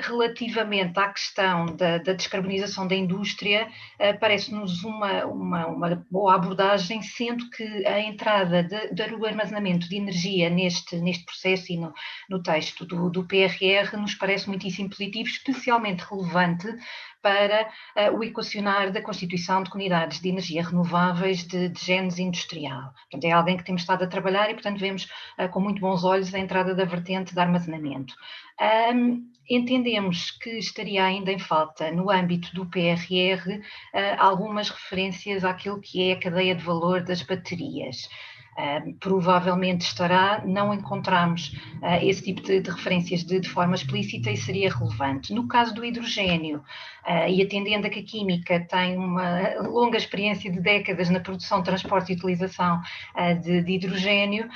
relativamente à questão da, da descarbonização da indústria, parece-nos uma, uma, uma, boa abordagem, sendo que a entrada do armazenamento de energia neste, neste processo e no, no texto do, do PRR nos parece muitíssimo positivo, especialmente relevante para uh, o equacionar da constituição de comunidades de energia renováveis de, de genes industrial. Portanto, é alguém que temos estado a trabalhar e, portanto, vemos com muito bons olhos a entrada da vertente de armazenamento. Um, entendemos que estaria ainda em falta, no âmbito do PRR, ah, algumas referências àquilo que é a cadeia de valor das baterias. Uh, provavelmente estará, não encontramos uh, esse tipo de, de referências de, de, forma explícita e seria relevante. No caso do hidrogênio, uh, e atendendo a que a química tem uma longa experiência de décadas na produção, transporte e utilização de, de, hidrogênio,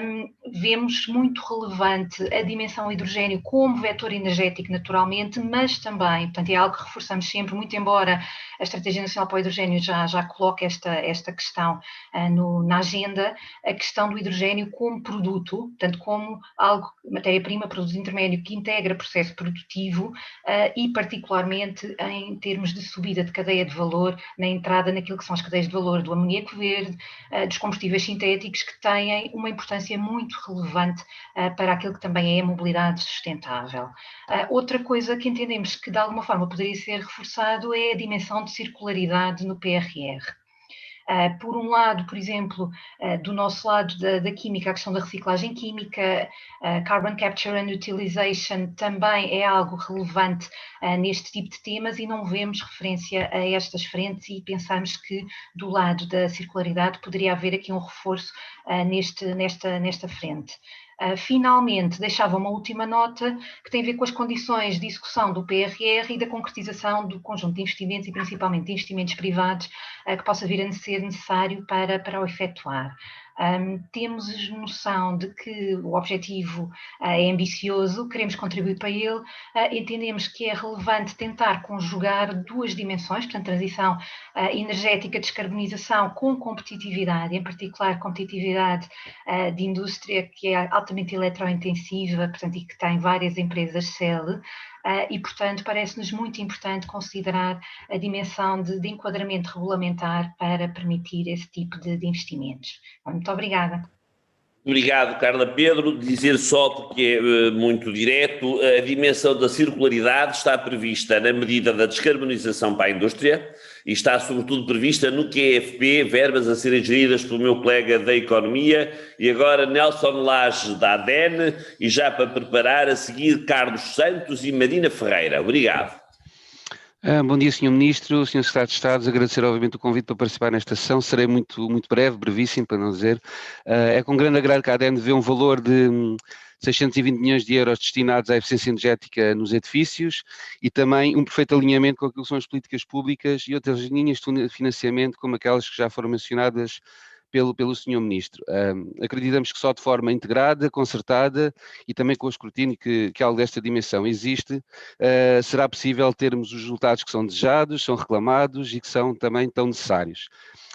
um, vemos muito relevante a dimensão hidrogênio como vetor energético naturalmente, mas também, portanto é algo que reforçamos sempre, muito embora a Estratégia Nacional para o Hidrogênio já, já coloque esta, esta questão no, na agenda, a questão do hidrogênio como produto, portanto, como algo, matéria-prima, produto intermédio que integra processo produtivo uh, e, particularmente, em termos de subida de cadeia de valor na entrada naquilo que são as cadeias de valor do amoníaco verde, uh, dos combustíveis sintéticos, que têm uma importância muito relevante uh, para aquilo que também é a mobilidade sustentável. outra coisa que entendemos que, de alguma forma, poderia ser reforçado é a dimensão de circularidade no PRR. Uh, por um lado, por exemplo, uh, do nosso lado da, da, química, a questão da reciclagem química, uh, carbon capture and utilization também é algo relevante neste tipo de temas e não vemos referência a estas frentes e pensamos que do lado da circularidade poderia haver aqui um reforço neste, nesta, nesta frente. Uh, finalmente, deixava uma última nota que tem a ver com as condições de execução do PRR e da concretização do conjunto de investimentos e principalmente de investimentos privados uh, que possa vir a ser necessário para, para o efetuar. Um, temos noção de que o objetivo uh, é ambicioso, queremos contribuir para ele, uh, entendemos que é relevante tentar conjugar duas dimensões, portanto, transição uh, energética, descarbonização com competitividade, em particular competitividade de indústria que é altamente eletrointensiva, portanto, e que tem várias empresas CEL, e, portanto, parece-nos muito importante considerar a dimensão de, de, enquadramento regulamentar para permitir esse tipo de, de investimentos. Muito obrigada. Obrigado, Carla Pedro. Dizer só, porque é muito direto, a dimensão da circularidade está prevista na medida da descarbonização para a indústria e está sobretudo prevista no QFP, verbas a serem geridas pelo meu colega da Economia e agora Nelson Lage da ADEN e já para preparar a seguir Carlos Santos e Marina Ferreira. Obrigado. Ah, bom dia, Sr. Ministro, Sr. Secretário de Estado. Agradecer, obviamente, o convite para participar nesta sessão. Serei muito, muito breve, brevíssimo, para não dizer. Uh, é com grande agrado que a ADN vê um valor de 620 milhões de euros destinados à eficiência energética nos edifícios e também um perfeito alinhamento com aquilo que são as políticas públicas e outras linhas de financiamento, como aquelas que já foram mencionadas pelo, pelo Sr. Ministro. Um, acreditamos que só de forma integrada, concertada e também com o escrutínio que, que algo desta dimensão existe, uh, será possível termos os resultados que são desejados, são reclamados e que são também tão necessários.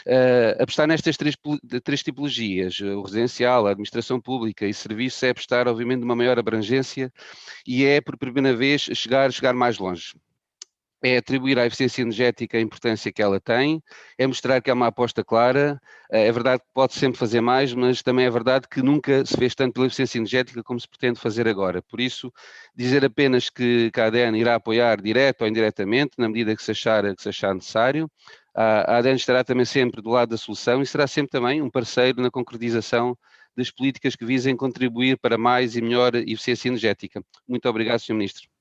Uh, apostar nestas três, três tipologias, o residencial, a administração pública e serviços, é apostar, obviamente, numa maior abrangência e é, por primeira vez, chegar, chegar mais longe é atribuir à eficiência energética a importância que ela tem, é mostrar que é uma aposta clara. Eh, é verdade que pode sempre fazer mais, mas também é verdade que nunca se fez tanto pela eficiência energética como se pretende fazer agora. Por isso, dizer apenas que a ADN irá apoiar direto ou indiretamente, na medida que se achar, que se achar necessário. A ADN estará também sempre do lado da solução e será sempre também um parceiro na concretização das políticas que visem contribuir para mais e melhor eficiência energética. Muito obrigado, Sr. Ministro.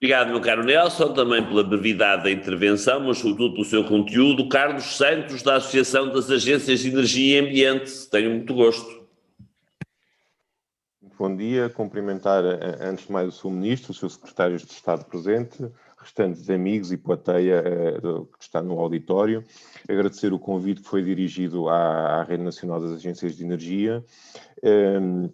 Obrigado, meu caro Nelson, também pela brevidade da intervenção, mas sobretudo pelo seu conteúdo. Carlos Santos, da Associação das Agências de Energia e Ambiente. Tenho muito gosto. Bom dia, cumprimentar eh, antes de mais o Sr. Ministro, os seus secretários de Estado presente, restantes amigos e plateia eh, que está no auditório, agradecer o convite que foi dirigido à, Rede Nacional das Agências de Energia um,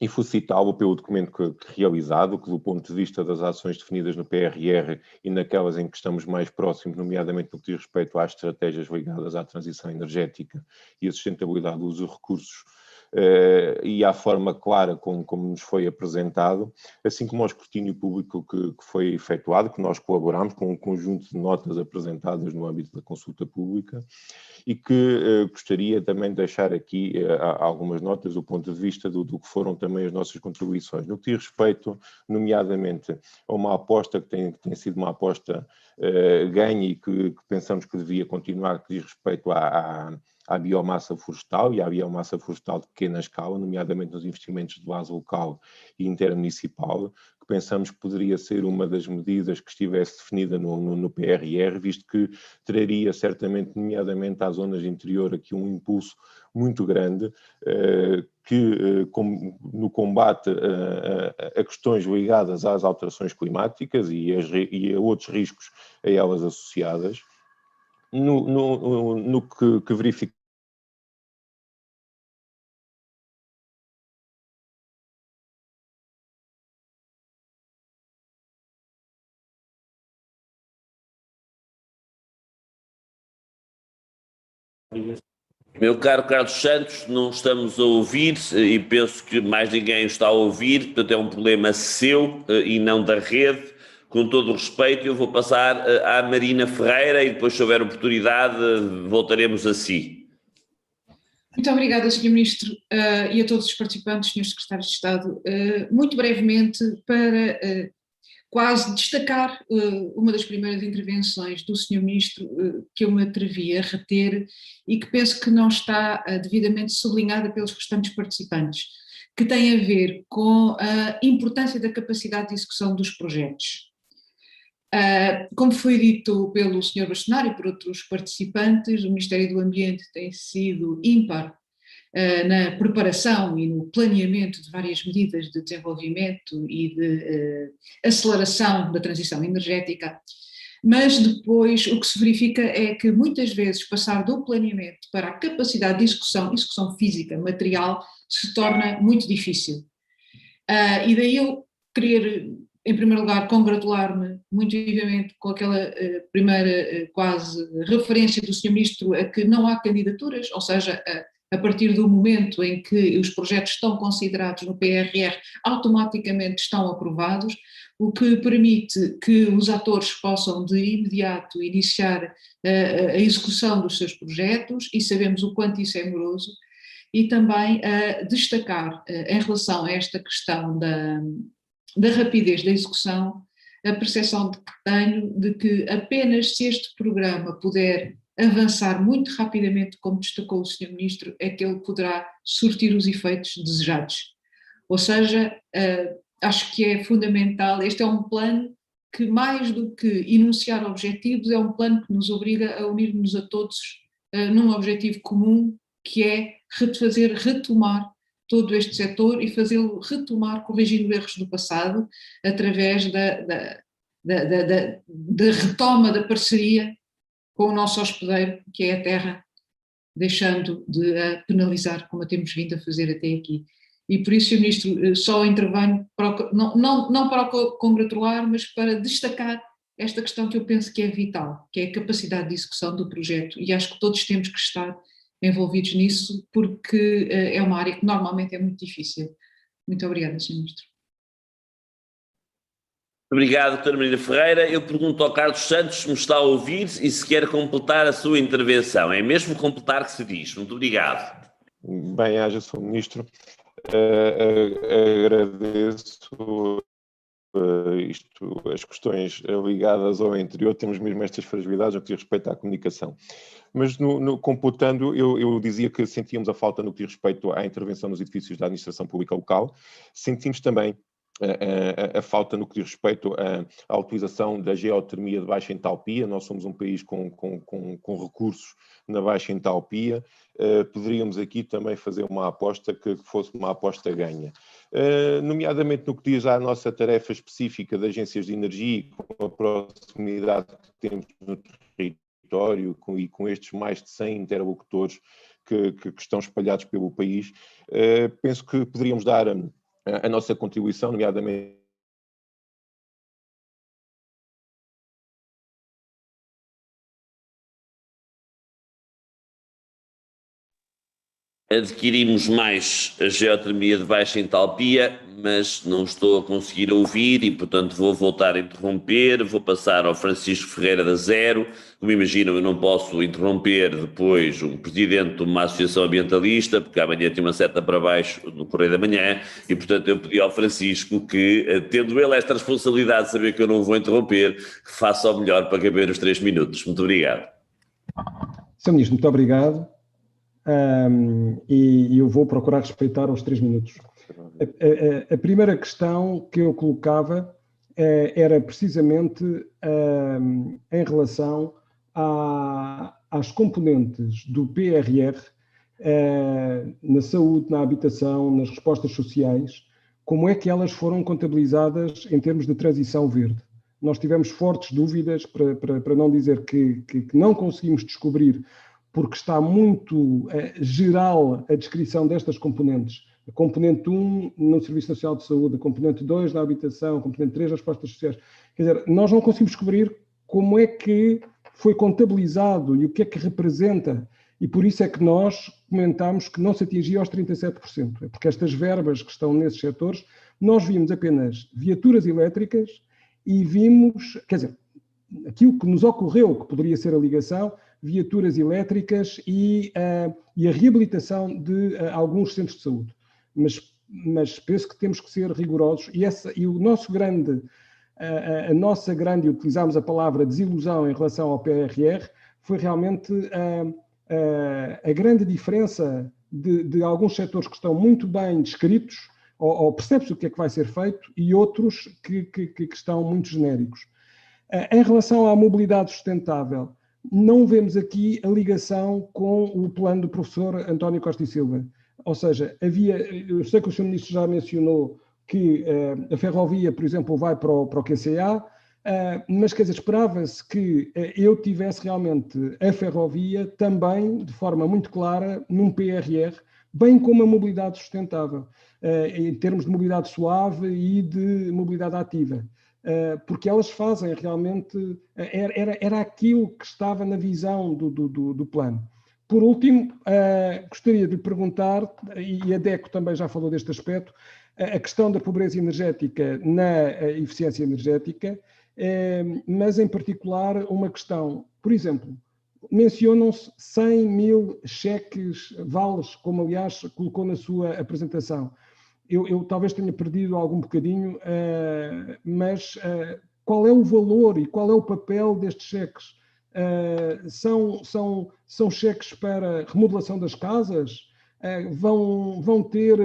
e felicitá-lo pelo documento que, que, realizado, que do ponto de vista das ações definidas no PRR e naquelas em que estamos mais próximos, nomeadamente no que diz respeito às estratégias ligadas à transição energética e à sustentabilidade do uso de recursos uh, e à forma clara como, como, nos foi apresentado, assim como ao escrutínio público que, que, foi efetuado, que nós colaboramos com um conjunto de notas apresentadas no âmbito da consulta pública e que uh, gostaria também de deixar aqui uh, algumas notas do ponto de vista do, do, que foram também as nossas contribuições. No que diz respeito, nomeadamente, a uma aposta que tem, que tem sido uma aposta ganha e que, que, pensamos que devia continuar, que diz respeito à, à à biomassa florestal e à biomassa florestal de pequena escala, nomeadamente nos investimentos de base local e intermunicipal, que pensamos que poderia ser uma das medidas que estivesse definida no, no, no PRR, visto que traria certamente, nomeadamente às zonas de interior, aqui um impulso muito grande, eh, que eh, no combate a, a, questões ligadas às alterações climáticas e, e a outros riscos a elas associadas, no, no, no que, que verificamos Meu caro Carlos Santos, não estamos a ouvir e penso que mais ninguém está a ouvir, portanto é um problema seu eh, e não da rede. Com todo o respeito, eu vou passar eh, à Marina Ferreira e depois, se houver oportunidade, voltaremos a si. Muito obrigada, Sr. Ministro, uh, e a todos os participantes, Srs. Secretários de Estado. Muito brevemente, para quase destacar uh, uma das primeiras intervenções do Sr. Ministro uh, que eu me atrevi a reter e que penso que não está uh, devidamente sublinhada pelos restantes participantes, que tem a ver com a importância da capacidade de execução dos projetos. como foi dito pelo Sr. Bastonário e por outros participantes, o Ministério do Ambiente tem sido ímpar eh, na preparação e no planeamento de várias medidas de desenvolvimento e de uh, aceleração da transição energética, mas depois o que se verifica é que muitas vezes passar do planeamento para a capacidade de execução, execução física, material, se torna muito difícil. Uh, e daí eu querer, em primeiro lugar, congratular-me muito vivamente com aquela uh, primeira uh, quase referência do Sr. Ministro a que não há candidaturas, ou seja, a partir do momento em que os projetos estão considerados no PRR, automaticamente estão aprovados, o que permite que os atores possam de imediato iniciar a, a execução dos seus projetos e sabemos o quanto isso é moroso, e também a destacar em relação a esta questão da, da rapidez da execução, a percepção que tenho de que apenas se este programa puder avançar muito rapidamente, como destacou o Sr. Ministro, é que ele poderá surtir os efeitos desejados. Ou seja, uh, acho que é fundamental, este é um plano que mais do que enunciar objetivos, é um plano que nos obriga a unir-nos a todos uh, num objetivo comum, que é fazer retomar todo este setor e fazê-lo retomar corrigindo erros do passado, através da, da, da, da retoma da parceria com o nosso hospedeiro, que é a terra, deixando de a penalizar, como a temos vindo a fazer até aqui. E por isso, Sr. Ministro, eh, só intervenho, para, não, não, não para congratular, mas para destacar esta questão que eu penso que é vital, que é a capacidade de execução do projeto. E acho que todos temos que estar envolvidos nisso, porque eh, é uma área que normalmente é muito difícil. Muito obrigada, Sr. Ministro. Obrigado, doutora Maria Ferreira. Eu pergunto ao Carlos Santos se me está a ouvir e se quer completar a sua intervenção. É mesmo completar que se diz. Muito obrigado. Bem, haja, Sr. Ministro. Uh, agradeço uh, isto, as questões ligadas ao interior, temos mesmo estas fragilidades no que diz respeito à comunicação. Mas, no, no, computando, eu, eu, dizia que sentíamos a falta no que diz respeito à intervenção nos edifícios da administração pública local, sentimos também a, a, falta no que diz respeito à, à, utilização da geotermia de baixa entalpia. Nós somos um país com, com, com, com recursos na baixa entalpia. Uh, poderíamos aqui também fazer uma aposta que fosse uma aposta ganha. Uh, nomeadamente no que diz à nossa tarefa específica de agências de energia, com a proximidade que temos no território com, e com estes mais de 100 interlocutores que, que, que estão espalhados pelo país, uh, penso que poderíamos dar a nossa contribuição, nomeadamente Adquirimos mais a geotermia de baixa entalpia, mas não estou a conseguir ouvir e, portanto, vou voltar a interromper. Vou passar ao Francisco Ferreira da Zero. Como imaginam, eu não posso interromper depois um presidente de uma associação ambientalista, porque amanhã tem uma seta para baixo no Correio da Manhã, e, portanto, eu pedi ao Francisco que, eh, tendo ele esta responsabilidade de saber que eu não vou interromper, faça o melhor para caber os três minutos. Muito obrigado. Sr. Ministro, muito obrigado um, e, e, eu vou procurar respeitar os três minutos. A, a, a primeira questão que eu colocava uh, era precisamente em relação a, às componentes do PRR uh, na saúde, na habitação, nas respostas sociais, como é que elas foram contabilizadas em termos de transição verde. Nós tivemos fortes dúvidas, para, para, para não dizer que, que, que não conseguimos descobrir porque está muito eh, geral a descrição destas componentes. A componente 1 no Serviço Nacional de Saúde, a componente 2 na habitação, a componente 3 nas respostas sociais. Quer dizer, nós não conseguimos descobrir como é que foi contabilizado e o que é que representa. E por isso é que nós comentámos que não se atingia aos 37%. É porque estas verbas que estão nesses setores, nós vimos apenas viaturas elétricas e vimos, quer dizer, aquilo que nos ocorreu que poderia ser a ligação viaturas elétricas e, uh, e a reabilitação de uh, alguns centros de saúde. Mas, mas penso que temos que ser rigorosos e, essa, e o nosso grande, a, a nossa grande, e utilizámos a palavra desilusão em relação ao PRR, foi realmente a, grande diferença de, de, alguns setores que estão muito bem descritos, ou, ou o que é que vai ser feito, e outros que, que, que estão muito genéricos. Em relação à mobilidade sustentável, não vemos aqui a ligação com o plano do professor António Costa e Silva. Ou seja, havia, eu sei que o Sr. Ministro já mencionou que uh, a ferrovia, por exemplo, vai para o, para o QCA, uh, eh, mas quer dizer, esperava-se que uh, eu tivesse realmente a ferrovia também, de forma muito clara, num PRR, bem como a mobilidade sustentável, em termos de mobilidade suave e de mobilidade ativa. Eh, porque elas fazem realmente, eh, era, era aquilo que estava na visão do, do, do plano. Por último, uh, gostaria de perguntar, e a DECO também já falou deste aspecto, a questão da pobreza energética na eficiência energética, mas em particular uma questão, por exemplo, mencionam-se 100 mil cheques vales, como aliás colocou na sua apresentação eu, eu, talvez tenha perdido algum bocadinho, uh, mas uh, qual é o valor e qual é o papel destes cheques? Uh, são, são, são cheques para remodelação das casas? vão, vão ter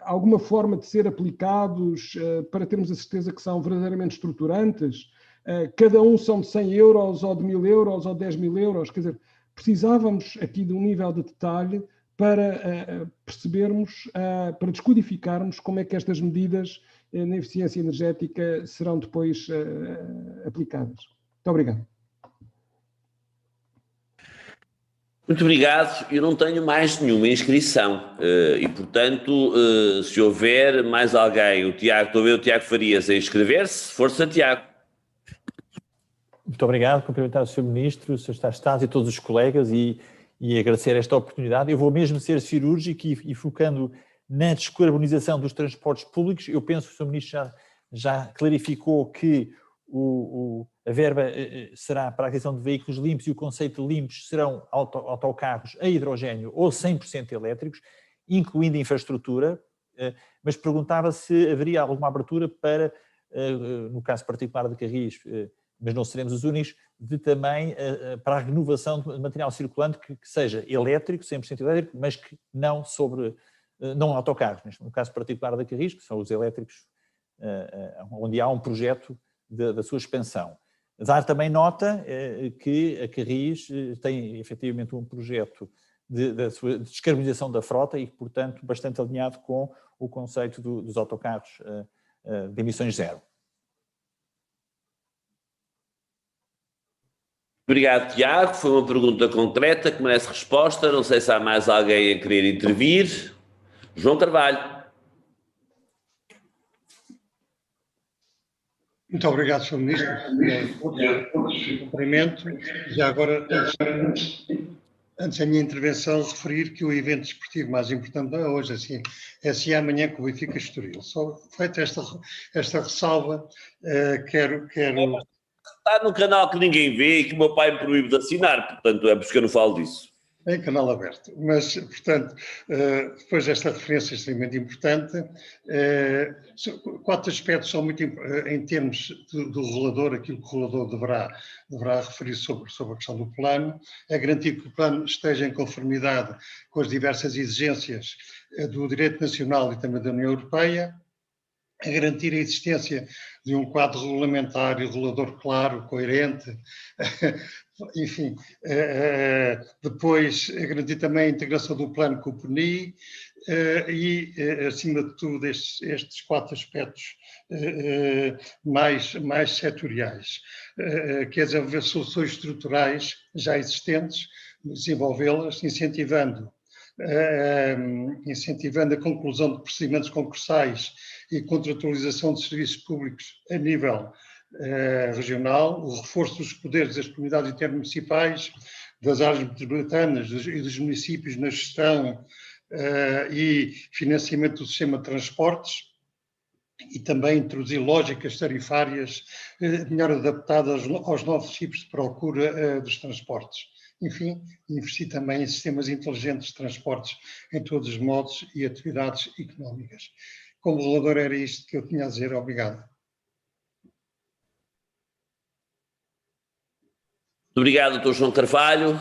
alguma forma de ser aplicados para termos a certeza que são verdadeiramente estruturantes? cada um são de 100 euros ou de 1000 euros ou 10 mil euros? Quer dizer, precisávamos aqui de um nível de detalhe para uh, percebermos, uh, para descodificarmos como é que estas medidas uh, na eficiência energética serão depois aplicadas. Muito obrigado. Muito obrigado. Eu não tenho mais nenhuma inscrição e, portanto, se houver mais alguém, o Tiago, estou a ver o Tiago Farias a inscrever-se, força Tiago. Muito obrigado, cumprimentar o Sr. Ministro, o Sr. Estado e todos os colegas e e agradecer esta oportunidade. Eu vou mesmo ser cirúrgico e, e focando na descarbonização dos transportes públicos. Eu penso que o Sr. Ministro já, já clarificou que o, o, a verba eh, eh, será para a aquisição de veículos limpos e o conceito de limpos serão auto, autocarros a hidrogênio ou 100% elétricos, incluindo infraestrutura, eh, mas perguntava se haveria alguma abertura para, no caso particular de Carris, mas não seremos os únicos, de também uh, para a renovação de material circulante que, que seja elétrico, 100% elétrico, mas que não sobre não autocarros, no caso particular da Carris, que são os elétricos, onde há um projeto de, da sua expansão. Dar também nota que a Carris tem efetivamente um projeto de, da sua descarbonização da frota e, portanto, bastante alinhado com o conceito do, dos autocarros de emissões zero. Obrigado, Tiago. Foi uma pergunta concreta que merece resposta. Não sei se há mais alguém a querer intervir. João Carvalho. Muito obrigado, Sr. Ministro. Cumprimento. Já agora, antes, da minha intervenção, referir que o evento desportivo mais importante é hoje, assim, é assim amanhã com o Benfica Estoril. Só feita esta, esta ressalva, uh, quero, quero está no canal que ninguém vê e que o meu pai me proíbe de assinar, portanto é por isso que eu não falo disso. Em canal aberto. Mas, portanto, eh, depois desta referência extremamente importante, eh, quatro aspectos são muito eh, em termos do regulador, aquilo que o regulador deverá, deverá referir sobre, sobre a questão do plano, é garantir que o plano esteja em conformidade com as diversas exigências do direito nacional e também da União Europeia, a garantir a existência de um quadro regulamentar e regulador claro, coerente, (laughs) enfim, eh, eh, depois a garantir também a integração do plano com o PNI eh, e, acima de tudo, estes, estes quatro aspectos mais, mais setoriais, quer dizer, soluções estruturais já existentes, desenvolvê-las, incentivando incentivando a conclusão de procedimentos concursais e contratualização de serviços públicos a nível eh, regional, o reforço dos poderes das comunidades intermunicipais, das áreas metropolitanas e dos municípios na gestão eh, e financiamento do sistema de transportes, e também introduzir lógicas tarifárias eh, melhor adaptadas aos novos tipos de procura dos transportes. Enfim, investir também em sistemas inteligentes de transportes em todos os modos e atividades económicas. Como regulador era isto que eu tinha a dizer. Obrigado. Obrigado, Dr. João Carvalho.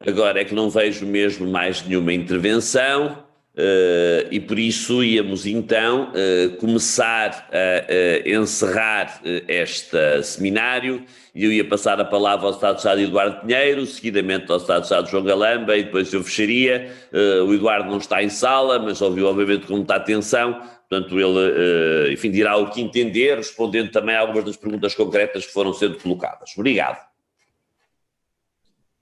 Agora é que não vejo mesmo mais nenhuma intervenção. Uh, e por isso íamos então uh, começar a, a encerrar uh, este seminário e eu ia passar a palavra ao Estado de Estado Eduardo Pinheiro, seguidamente ao Estado de Estado João Galamba e depois eu fecharia. o Eduardo não está em sala, mas ouviu obviamente com muita atenção, portanto ele, enfim, dirá o que entender, respondendo também a algumas das perguntas concretas que foram sendo colocadas. Obrigado.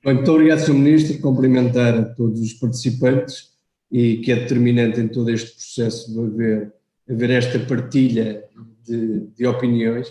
Muito obrigado, Sr. Ministro, cumprimentar a todos os participantes e que é determinante em todo este processo de haver, haver esta partilha de, de opiniões.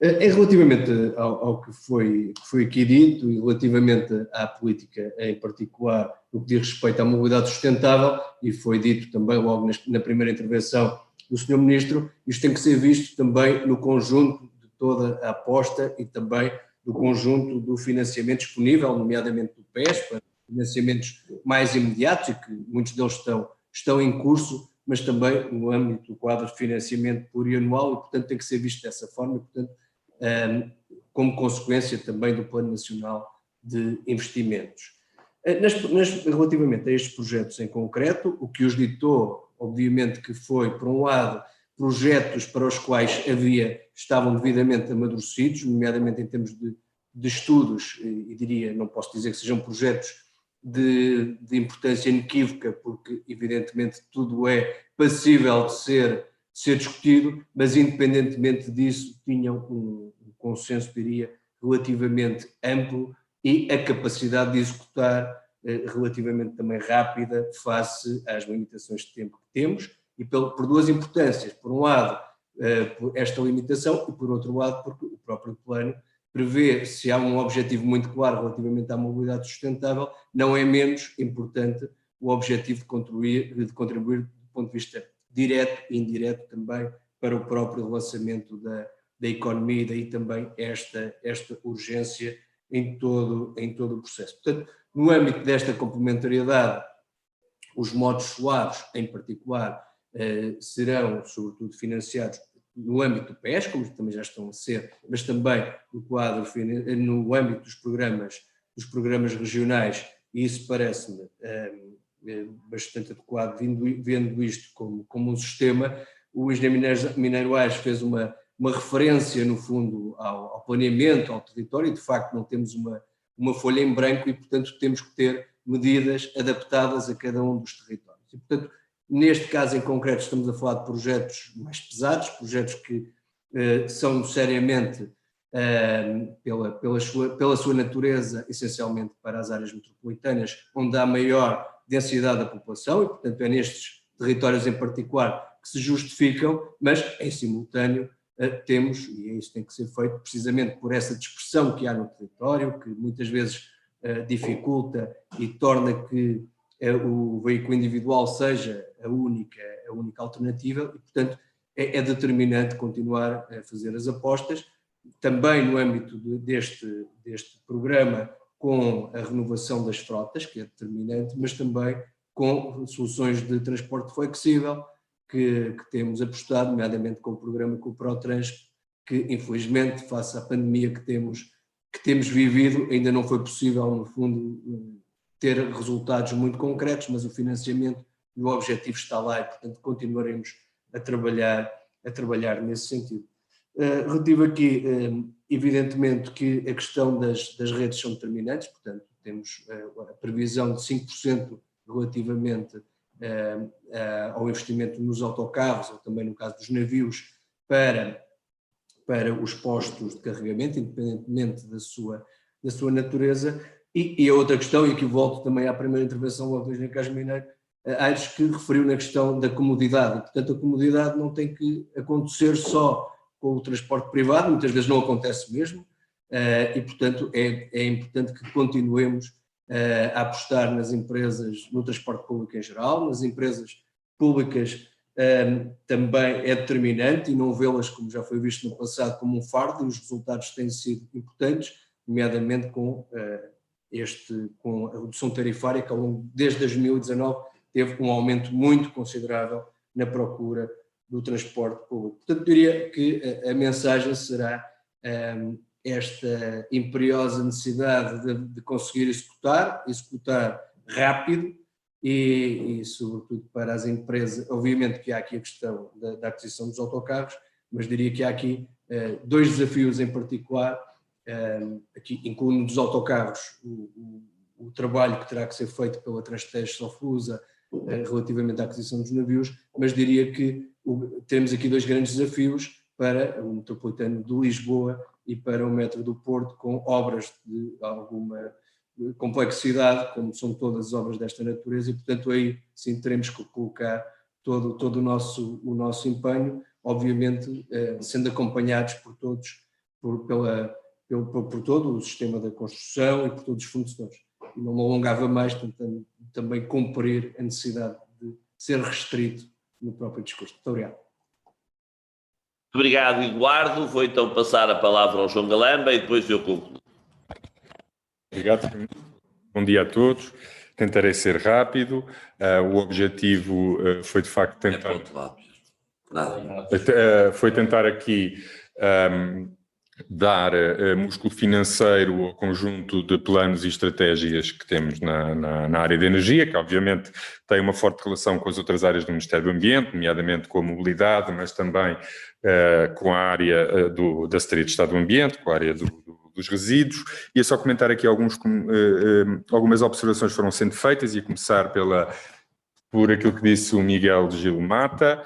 É relativamente ao, ao, que, foi, que foi aqui dito e relativamente à política em particular, no que diz respeito à mobilidade sustentável, e foi dito também logo na primeira intervenção do Sr. Ministro, isto tem que ser visto também no conjunto de toda a aposta e também do conjunto do financiamento disponível, nomeadamente do PES, para financiamentos mais imediatos e que muitos deles estão, estão em curso, mas também no âmbito do quadro de financiamento plurianual e, portanto, tem que ser visto dessa forma e, portanto, como consequência também do Plano Nacional de Investimentos. Eh, nas, nas, relativamente a estes projetos em concreto, o que os ditou, obviamente, que foi, por um lado, projetos para os quais havia, estavam devidamente amadurecidos, nomeadamente em termos de, de estudos, e, e diria, não posso dizer que sejam projetos de, de, importância inequívoca, porque evidentemente tudo é passível de ser, de ser discutido, mas independentemente disso tinham um, um consenso, diria, relativamente amplo e a capacidade de executar eh, relativamente também rápida face às limitações de tempo que temos e por, por duas importâncias. Por um lado, eh, por esta limitação e por outro lado, porque o próprio plano prevê se há um objetivo muito claro relativamente à mobilidade sustentável, não é menos importante o objetivo de contribuir, de contribuir do ponto de vista direto e indireto também para o próprio relançamento da, da economia e daí também esta, esta urgência em todo, em todo o processo. Portanto, no âmbito desta complementariedade, os modos suaves, em particular, eh, serão sobretudo financiados no âmbito do PES, como também já estão a ser, mas também no quadro, no âmbito dos programas, dos programas regionais, e isso parece-me um, bastante adequado, vendo isto como, como um sistema. O engenheiro Mineiro Aires fez uma, uma referência, no fundo, ao, ao, planeamento, ao território, e de facto não temos uma, uma folha em branco e, portanto, temos que ter medidas adaptadas a cada um dos territórios. E, portanto, neste caso em concreto, estamos a falar de projetos mais pesados, projetos que eh, são seriamente, eh, pela, pela, sua, pela sua natureza, essencialmente para as áreas metropolitanas, onde há maior densidade da população, e, portanto, é nestes territórios em particular que se justificam, mas, em simultâneo, eh, temos, e é isso tem que ser feito, precisamente por essa dispersão que há no território, que muitas vezes dificulta e torna que o veículo individual seja a única, a única alternativa, e, portanto, é, é determinante continuar a fazer as apostas, também no âmbito de, deste, deste programa, com a renovação das frotas, que é determinante, mas também com soluções de transporte flexível, que, que temos apostado, nomeadamente com o programa com o ProTrans, que infelizmente, face à pandemia que temos, que temos vivido, ainda não foi possível, no fundo, ter resultados muito concretos, mas o financiamento e o objetivo está lá e, portanto, continuaremos a trabalhar, a trabalhar nesse sentido. Uh, relativo aqui, uh, evidentemente que a questão das, das redes são determinantes, portanto, temos uh, a previsão de 5% relativamente ao investimento nos autocarros, ou também no caso dos navios, para, para os postos de carregamento, independentemente da sua, da sua natureza. E, e a outra questão, e aqui volto também à primeira intervenção do Engenheiro Carlos Mineiro, Aires que referiu na questão da comodidade. Portanto, a comodidade não tem que acontecer só com o transporte privado, muitas vezes não acontece mesmo, eh, e, portanto, é, é importante que continuemos eh, a apostar nas empresas, no transporte público em geral, nas empresas públicas eh, também é determinante e não vê-las, como já foi visto no passado, como um fardo, e os resultados têm sido importantes, nomeadamente com, este, com a redução tarifária que ao longo, desde 2019 teve um aumento muito considerável na procura do transporte público. Portanto, diria que a, a mensagem será um, esta imperiosa necessidade de, de, conseguir executar, executar rápido e, e, sobretudo para as empresas, obviamente que há aqui a questão da, da aquisição dos autocarros, mas diria que há aqui uh, dois desafios em particular, aqui incluindo dos autocarros, o, o, o, trabalho que terá que ser feito pela Transtejo Sofusa, eh, relativamente à aquisição dos navios, mas diria que temos aqui dois grandes desafios para o metropolitano de Lisboa e para o metro do Porto, com obras de alguma complexidade, como são todas as obras desta natureza, e portanto aí sim teremos que colocar todo, todo o, nosso, o nosso empenho, obviamente eh, sendo acompanhados por todos, por, pela, por, por todo o sistema da construção e por todos os fornecedores e não me alongava mais, tentando também cumprir a necessidade de ser restrito no próprio discurso. Muito obrigado. Muito obrigado, Eduardo. Vou então passar a palavra ao João Galamba e depois eu concluo. Obrigado. Bom dia a todos. Tentarei ser rápido. Uh, o objetivo uh, foi de facto tentar. É Nada. Uh, foi tentar aqui um, dar uh, músculo financeiro ao conjunto de planos e estratégias que temos na, na, na, área de energia, que obviamente tem uma forte relação com as outras áreas do Ministério do Ambiente, nomeadamente com a mobilidade, mas também uh, com a área uh, do, da Secretaria de Estado do Ambiente, com a área do, do, dos resíduos. E é só comentar aqui alguns, algumas observações foram sendo feitas, e começar pela, por aquilo que disse o Miguel Gil Mata,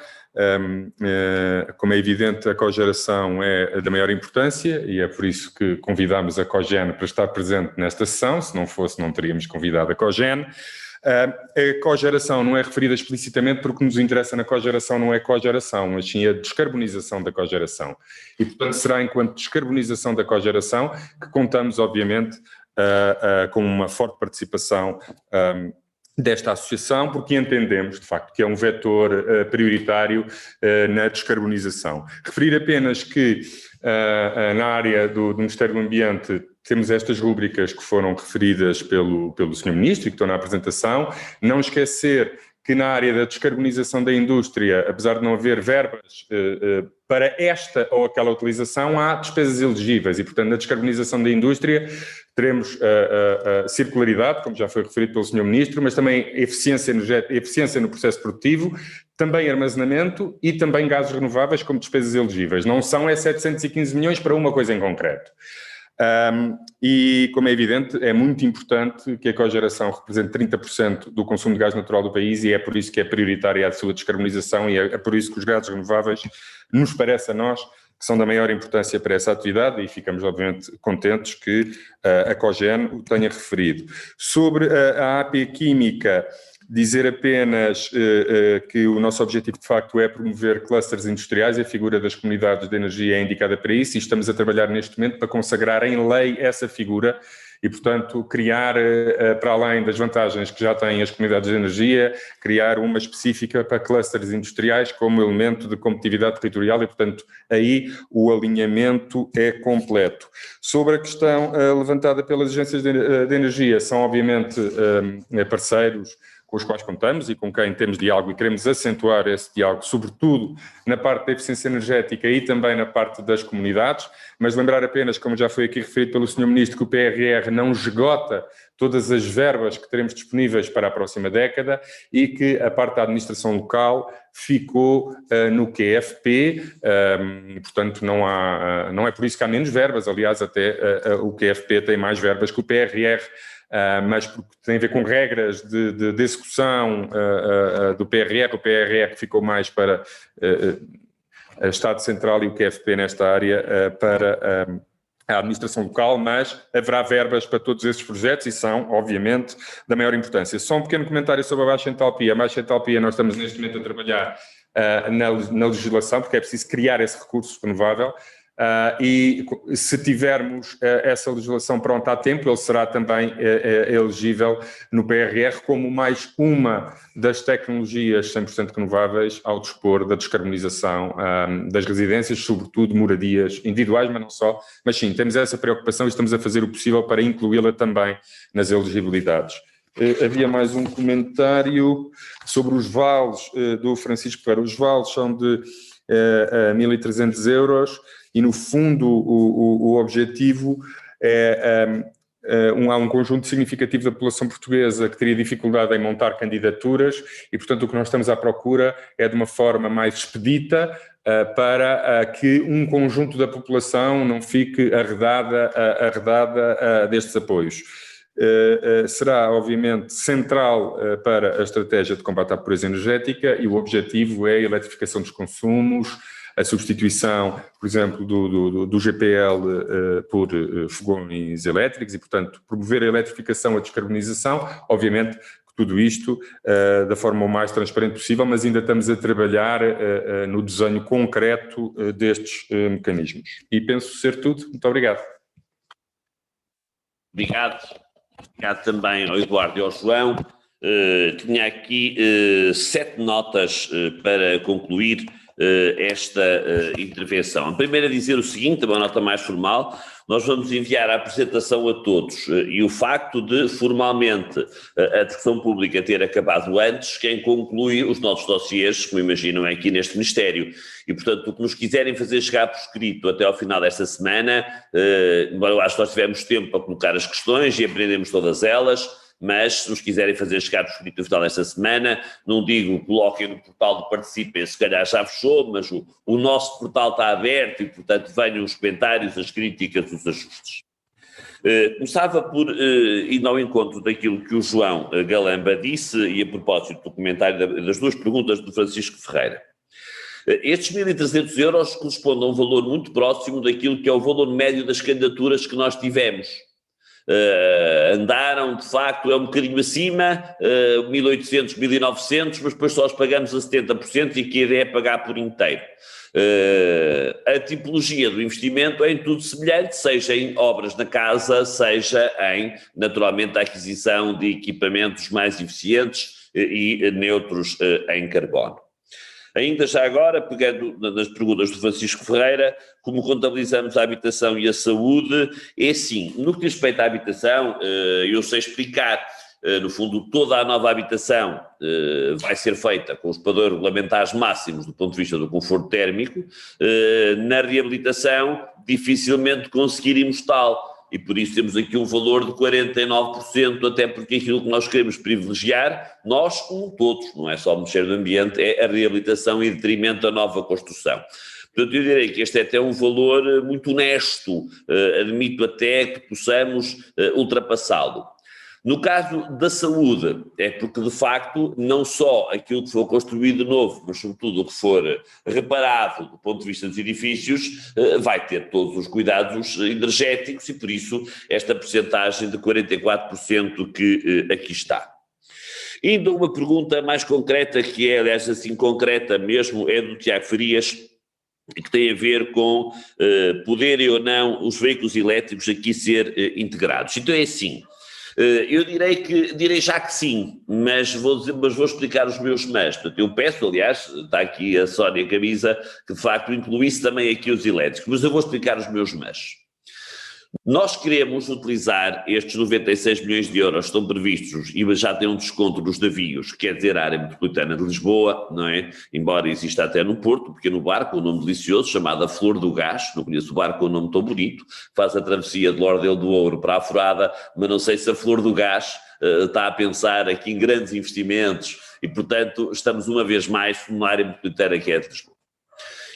como é evidente, a cogeração é da maior importância e é por isso que convidamos a Cogen para estar presente nesta sessão. Se não fosse, não teríamos convidado a Cogen. A cogeração não é referida explicitamente porque o que nos interessa na cogeração não é cogeração, mas sim a descarbonização da cogeração. E, portanto, será enquanto descarbonização da cogeração que contamos, obviamente, uh, uh, com uma forte participação um, desta associação, porque entendemos, de facto, que é um vetor uh, prioritário uh, na descarbonização. Referir apenas que uh, na área do, do, Ministério do Ambiente temos estas rúbricas que foram referidas pelo, pelo Sr. Ministro e que estão na apresentação, não esquecer que na área da descarbonização da indústria, apesar de não haver verbas eh, eh, para esta ou aquela utilização, há despesas elegíveis e, portanto, na descarbonização da indústria teremos a, a, a circularidade, como já foi referido pelo Sr. Ministro, mas também eficiência, eficiência no processo produtivo, também armazenamento e também gases renováveis como despesas elegíveis. Não são é 715 milhões para uma coisa em concreto. Um, e, como é evidente, é muito importante que a cogeração represente 30% do consumo de gás natural do país e é por isso que é prioritária a sua descarbonização e é, é por isso que os gases renováveis nos parece a nós que são da maior importância para essa atividade e ficamos, obviamente, contentes que uh, a COGEN o tenha referido. Sobre uh, a AP Química, Dizer apenas uh, uh, que o nosso objetivo de facto é promover clusters industriais e a figura das comunidades de energia é indicada para isso e estamos a trabalhar neste momento para consagrar em lei essa figura e, portanto, criar, uh, para além das vantagens que já têm as comunidades de energia, criar uma específica para clusters industriais como elemento de competitividade territorial e, portanto, aí o alinhamento é completo. Sobre a questão levantada pelas agências de, de energia, são obviamente parceiros com os quais contamos e com quem temos diálogo e queremos acentuar esse diálogo, sobretudo na parte da eficiência energética e também na parte das comunidades, mas lembrar apenas, como já foi aqui referido pelo Sr. Ministro, que o PRR não esgota todas as verbas que teremos disponíveis para a próxima década e que a parte da administração local ficou uh, no QFP, um, portanto não, há, uh, não é por isso que há menos verbas, aliás até uh, o QFP tem mais verbas que o PRR, Uh, mas porque tem a ver com regras de, de, de execução uh, uh, do PRR, o PRR ficou mais para o Estado Central e o QFP nesta área para a administração local, mas haverá verbas para todos esses projetos e são, obviamente, da maior importância. Só um pequeno comentário sobre a baixa entalpia. A baixa entalpia, nós estamos neste momento a trabalhar na, na legislação, porque é preciso criar esse recurso renovável. Uh, e se tivermos uh, essa legislação pronta a tempo, ele será também uh, elegível no PRR como mais uma das tecnologias 100% renováveis ao dispor da descarbonização das residências, sobretudo moradias individuais, mas não só. Mas sim, temos essa preocupação e estamos a fazer o possível para incluí-la também nas elegibilidades. Havia mais um comentário sobre os vales do Francisco Ferreira. Os vales são de 1.300 euros e, no fundo, o, o, o objetivo é, é, um, há um conjunto significativo da população portuguesa que teria dificuldade em montar candidaturas e, portanto, o que nós estamos à procura é de uma forma mais expedita uh, para uh, que um conjunto da população não fique arredada, arredada destes apoios. será, obviamente, central para a estratégia de combate à pobreza energética e o objetivo é a eletrificação dos consumos, a substituição, por exemplo, do, do, do GPL uh, eh, por uh, fogões elétricos e, portanto, promover a eletrificação, a descarbonização, obviamente tudo isto uh, da forma mais transparente possível, mas ainda estamos a trabalhar no desenho concreto destes mecanismos. E penso ser tudo. Muito obrigado. Obrigado. Obrigado também ao Eduardo e ao João. tinha aqui sete notas para concluir uh, esta uh, intervenção. A primeira dizer o seguinte, uma nota mais formal, nós vamos enviar a apresentação a todos uh, e o facto de formalmente a discussão pública ter acabado antes, quem conclui os nossos dossiês, como imaginam, é aqui neste Ministério. E, portanto, o que nos quiserem fazer chegar por escrito até ao final desta semana, embora eu acho que nós tivemos tempo para colocar as questões e aprendemos todas elas, mas se nos quiserem fazer chegar o escrito no final desta semana, não digo coloquem no portal do Participem, se calhar já fechou, mas o, o nosso portal está aberto e, portanto, venham os comentários, as críticas, os ajustes. Uh, começava por uh, ir ao encontro daquilo que o João uh, Galamba disse e a propósito do comentário da, das duas perguntas do Francisco Ferreira. Estes 1.300 euros correspondem a um valor muito próximo daquilo que é o valor médio das candidaturas que nós tivemos Uh, andaram de facto é um bocadinho acima, uh, 1800, 1900, mas depois só os pagamos a 70% e que a ideia é pagar por inteiro. Uh, a tipologia do investimento é em tudo semelhante, seja em obras na casa, seja em, naturalmente, a aquisição de equipamentos mais eficientes uh, e neutros em carbono. Ainda já agora, pegando nas perguntas do Francisco Ferreira, como contabilizamos a habitação e a saúde, é assim, no que diz respeito à habitação, eh, eu sei explicar no fundo, toda a nova habitação vai ser feita com os padrões regulamentares máximos do ponto de vista do conforto térmico, na reabilitação dificilmente conseguiríamos tal e por isso temos aqui um valor de 49%, até porque aquilo que nós queremos privilegiar, nós como todos, não é só mexer no ambiente, é a reabilitação em detrimento da nova construção. Portanto, eu direi que este é até um valor eh, muito honesto, uh, admito até que possamos uh, ultrapassá-lo. No caso da saúde, é porque de facto não só aquilo que for construído novo, mas sobretudo o que for reparado do ponto de vista dos edifícios, eh, vai ter todos os cuidados energéticos e por isso esta percentagem de 44% que eh, aqui está. Indo a uma pergunta mais concreta, que é, aliás, assim concreta mesmo, é do Tiago Farias, que tem a ver com uh, poderem ou não os veículos elétricos aqui ser uh, integrados. Então é assim, eh, eu direi que direi já que sim, mas vou, dizer, mas vou explicar os meus mas. Portanto, eu peço, aliás, está aqui a Sónia Camisa, que de facto incluísse também aqui os elétricos, mas eu vou explicar os meus mas. Nós queremos utilizar estes 96 milhões de euros que estão previstos e já tem um desconto dos navios, quer dizer, a área metropolitana de Lisboa, não é? Embora exista até no Porto, um pequeno barco, um nome delicioso, chamado Flor do Gás, não conheço o barco, é um nome tão bonito, faz a travessia de Lordel do Ouro para a Furada, mas não sei se a Flor do Gás uh, está a pensar aqui em grandes investimentos e, portanto, estamos uma vez mais numa área metropolitana que é de Lisboa.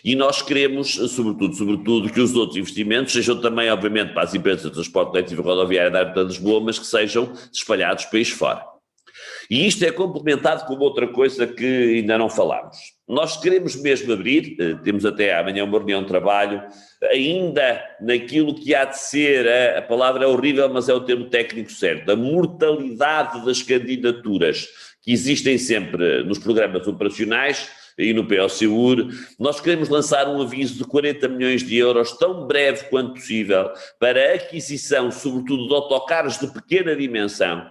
E nós queremos, sobretudo, sobretudo, que os outros investimentos sejam também, obviamente, para as empresas de transporte coletivo rodoviário da área de Lisboa, mas que sejam espalhados país fora. E isto é complementado com outra coisa que ainda não falámos. Nós queremos mesmo abrir, eh, temos até amanhã uma reunião de trabalho, ainda naquilo que há de ser, a, a palavra é horrível, mas é o termo técnico certo, a mortalidade das candidaturas que existem sempre nos programas operacionais, e no POCUR, nós queremos lançar um aviso de 40 milhões de euros, tão breve quanto possível, para a aquisição, sobretudo de autocarros de pequena dimensão,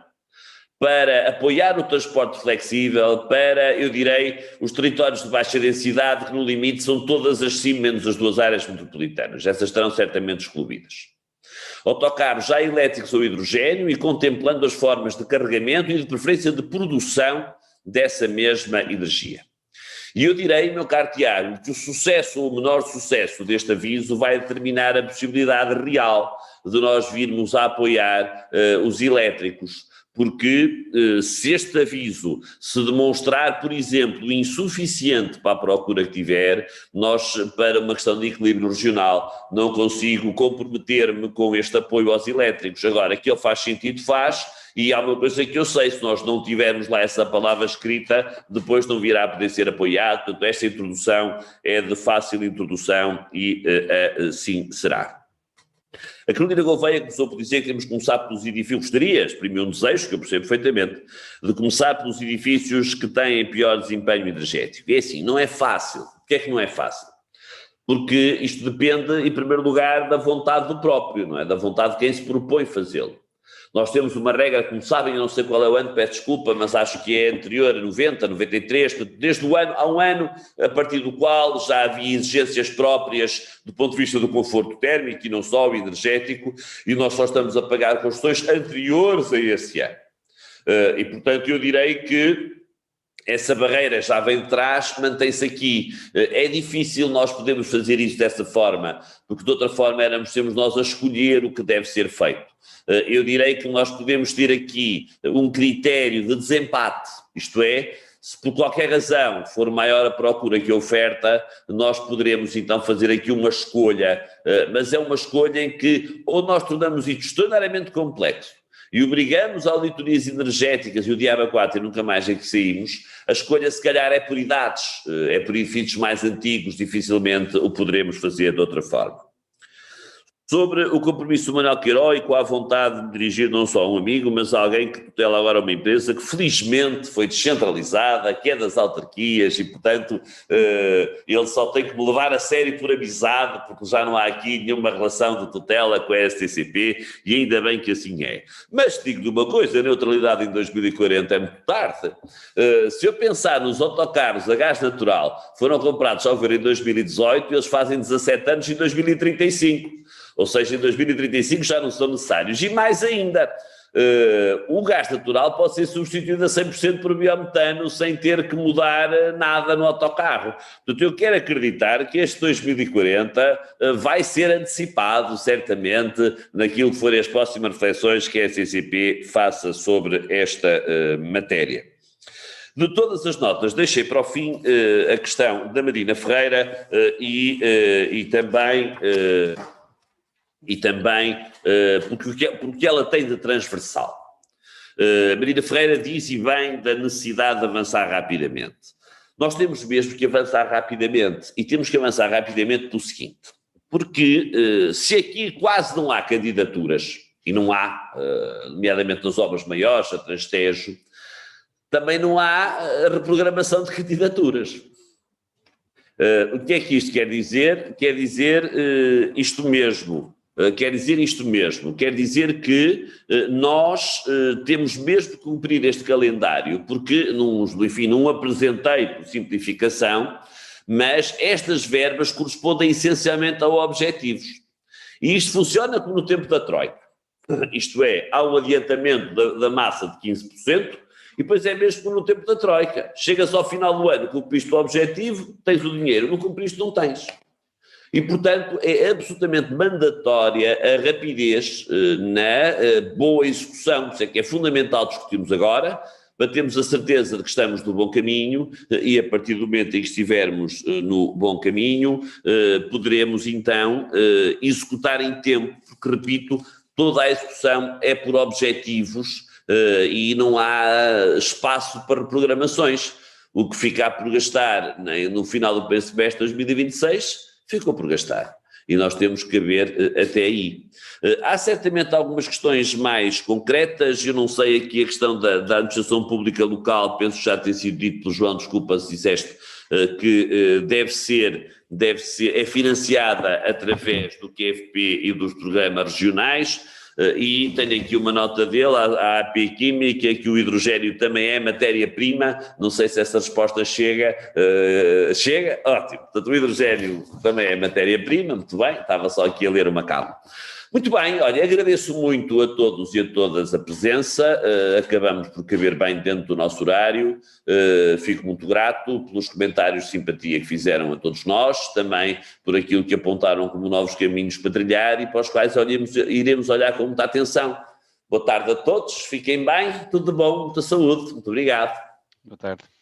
para apoiar o transporte flexível, para, eu direi, os territórios de baixa densidade, que no limite são todas as sim, menos as duas áreas metropolitanas. Essas estarão certamente excluídas. Autocarros já elétricos ou hidrogênio e contemplando as formas de carregamento e de preferência de produção dessa mesma energia. E eu direi, meu caro Tiago, que o sucesso ou o menor sucesso deste aviso vai determinar a possibilidade real de nós virmos a apoiar uh, os elétricos porque uh, se este aviso se demonstrar, por exemplo, insuficiente para a procura que tiver, nós, para uma questão de equilíbrio regional, não consigo comprometer-me com este apoio aos elétricos. Agora, que ele faz sentido, faz, e há uma coisa que eu sei, se nós não tivermos lá essa palavra escrita, depois não virá a poder ser apoiado, portanto esta introdução é de fácil introdução e uh, uh, sim será. A Carolina Gouveia começou por dizer que temos que começar pelos edifícios, gostaria, exprimiu um desejo, que eu percebo perfeitamente, de começar pelos edifícios que têm pior desempenho energético. É assim, não é fácil. Porquê é que não é fácil? Porque isto depende, em primeiro lugar, da vontade do próprio, não é? Da vontade de quem se propõe fazê-lo. Nós temos uma regra, como sabem, eu não sei qual é o ano, peço desculpa, mas acho que é anterior a 90, 93, desde o ano, há um ano, a partir do qual já havia exigências próprias do ponto de vista do conforto térmico e não só o energético, e nós só estamos a pagar construções anteriores a esse ano. Eh, e, portanto, eu direi que essa barreira já vem de trás, mantém-se aqui. Eh, é difícil nós podermos fazer isso dessa forma, porque de outra forma éramos, temos nós a escolher o que deve ser feito. Eh, eu direi que nós podemos ter aqui um critério de desempate, isto é, se por qualquer razão for maior a procura que a oferta, nós poderemos então fazer aqui uma escolha, eh, mas é uma escolha em que ou nós tornamos isto extraordinariamente complexo e obrigamos auditorias energéticas e o diabo 4 e nunca mais é que saímos, a escolha se calhar é por idades, eh, é por edifícios mais antigos, dificilmente o poderemos fazer de outra forma. Sobre o compromisso do Manuel Queiroz e com a vontade de dirigir não só um amigo, mas alguém que tutela agora uma empresa que felizmente foi descentralizada, que é das autarquias e, portanto, uh, ele só tem que me levar a sério por amizade, porque já não há aqui nenhuma relação de tutela com a STCP e ainda bem que assim é. Mas digo-lhe uma coisa, a neutralidade em 2040 é muito tarde. Uh, se eu pensar nos autocarros a gás natural, foram comprados ao ver em 2018, eles fazem 17 anos em 2035 ou seja, em 2035 já não são necessários. E mais ainda, Uh, o gás natural pode ser substituído a 100% por biometano sem ter que mudar eh, nada no autocarro. Portanto, eu quero acreditar que este 2040 uh, vai ser antecipado, certamente, naquilo que forem as próximas reflexões que a CCP faça sobre esta uh, matéria. De todas as notas, deixei para o fim a questão da Marina Ferreira e, e também e também uh, porque, porque ela tem de transversal. Uh, Marina Ferreira diz e bem da necessidade de avançar rapidamente. Nós temos mesmo que avançar rapidamente e temos que avançar rapidamente pelo seguinte, porque uh, se aqui quase não há candidaturas, e não há, nomeadamente nas obras maiores, a Transtejo, também não há reprogramação de candidaturas. Uh, o que é que isto quer dizer? Quer dizer uh, isto mesmo. Eh, quer dizer isto mesmo, quer dizer que uh, nós uh, temos mesmo de cumprir este calendário, porque, num, enfim, não apresentei por simplificação, mas estas verbas correspondem essencialmente a objetivos. E isto funciona como no tempo da Troika. (coughs) Isto é, há um adiantamento da, da massa de 15%, e depois é mesmo como no tempo da Troika. Chegas ao final do ano, cumpriste o objetivo, tens o dinheiro, não cumpriste, não tens. E, portanto, é absolutamente mandatória a rapidez eh, na eh, boa execução, isso é que é fundamental discutirmos agora, para termos a certeza de que estamos no bom caminho eh, e a partir do momento em que estivermos no bom caminho, poderemos então executar em tempo, porque, repito, toda a execução é por objetivos e não há espaço para programações. O que ficar por gastar no final do semestre de 2026 ficou por gastar. E nós temos que ver uh, até aí. Uh, há certamente algumas questões mais concretas, eu não sei aqui a questão da, da administração pública local, penso que já tem sido dito pelo João, desculpa se disseste, uh, que deve ser, deve ser, é financiada através do QFP e dos programas regionais, e tenho aqui uma nota dele, a, a AP Química, que o hidrogênio também é matéria-prima, não sei se essa resposta chega, uh, chega, ótimo, portanto o hidrogênio também é matéria-prima, muito bem, estava só aqui a ler uma calma. Muito bem, olha, agradeço muito a todos e a todas a presença, uh, acabamos por caber bem dentro do nosso horário, uh, fico muito grato pelos comentários de simpatia que fizeram a todos nós, também por aquilo que apontaram como novos caminhos para trilhar e para os quais olhemos, iremos olhar com muita atenção. Boa tarde a todos, fiquem bem, tudo bom, muita saúde, muito obrigado. Boa tarde.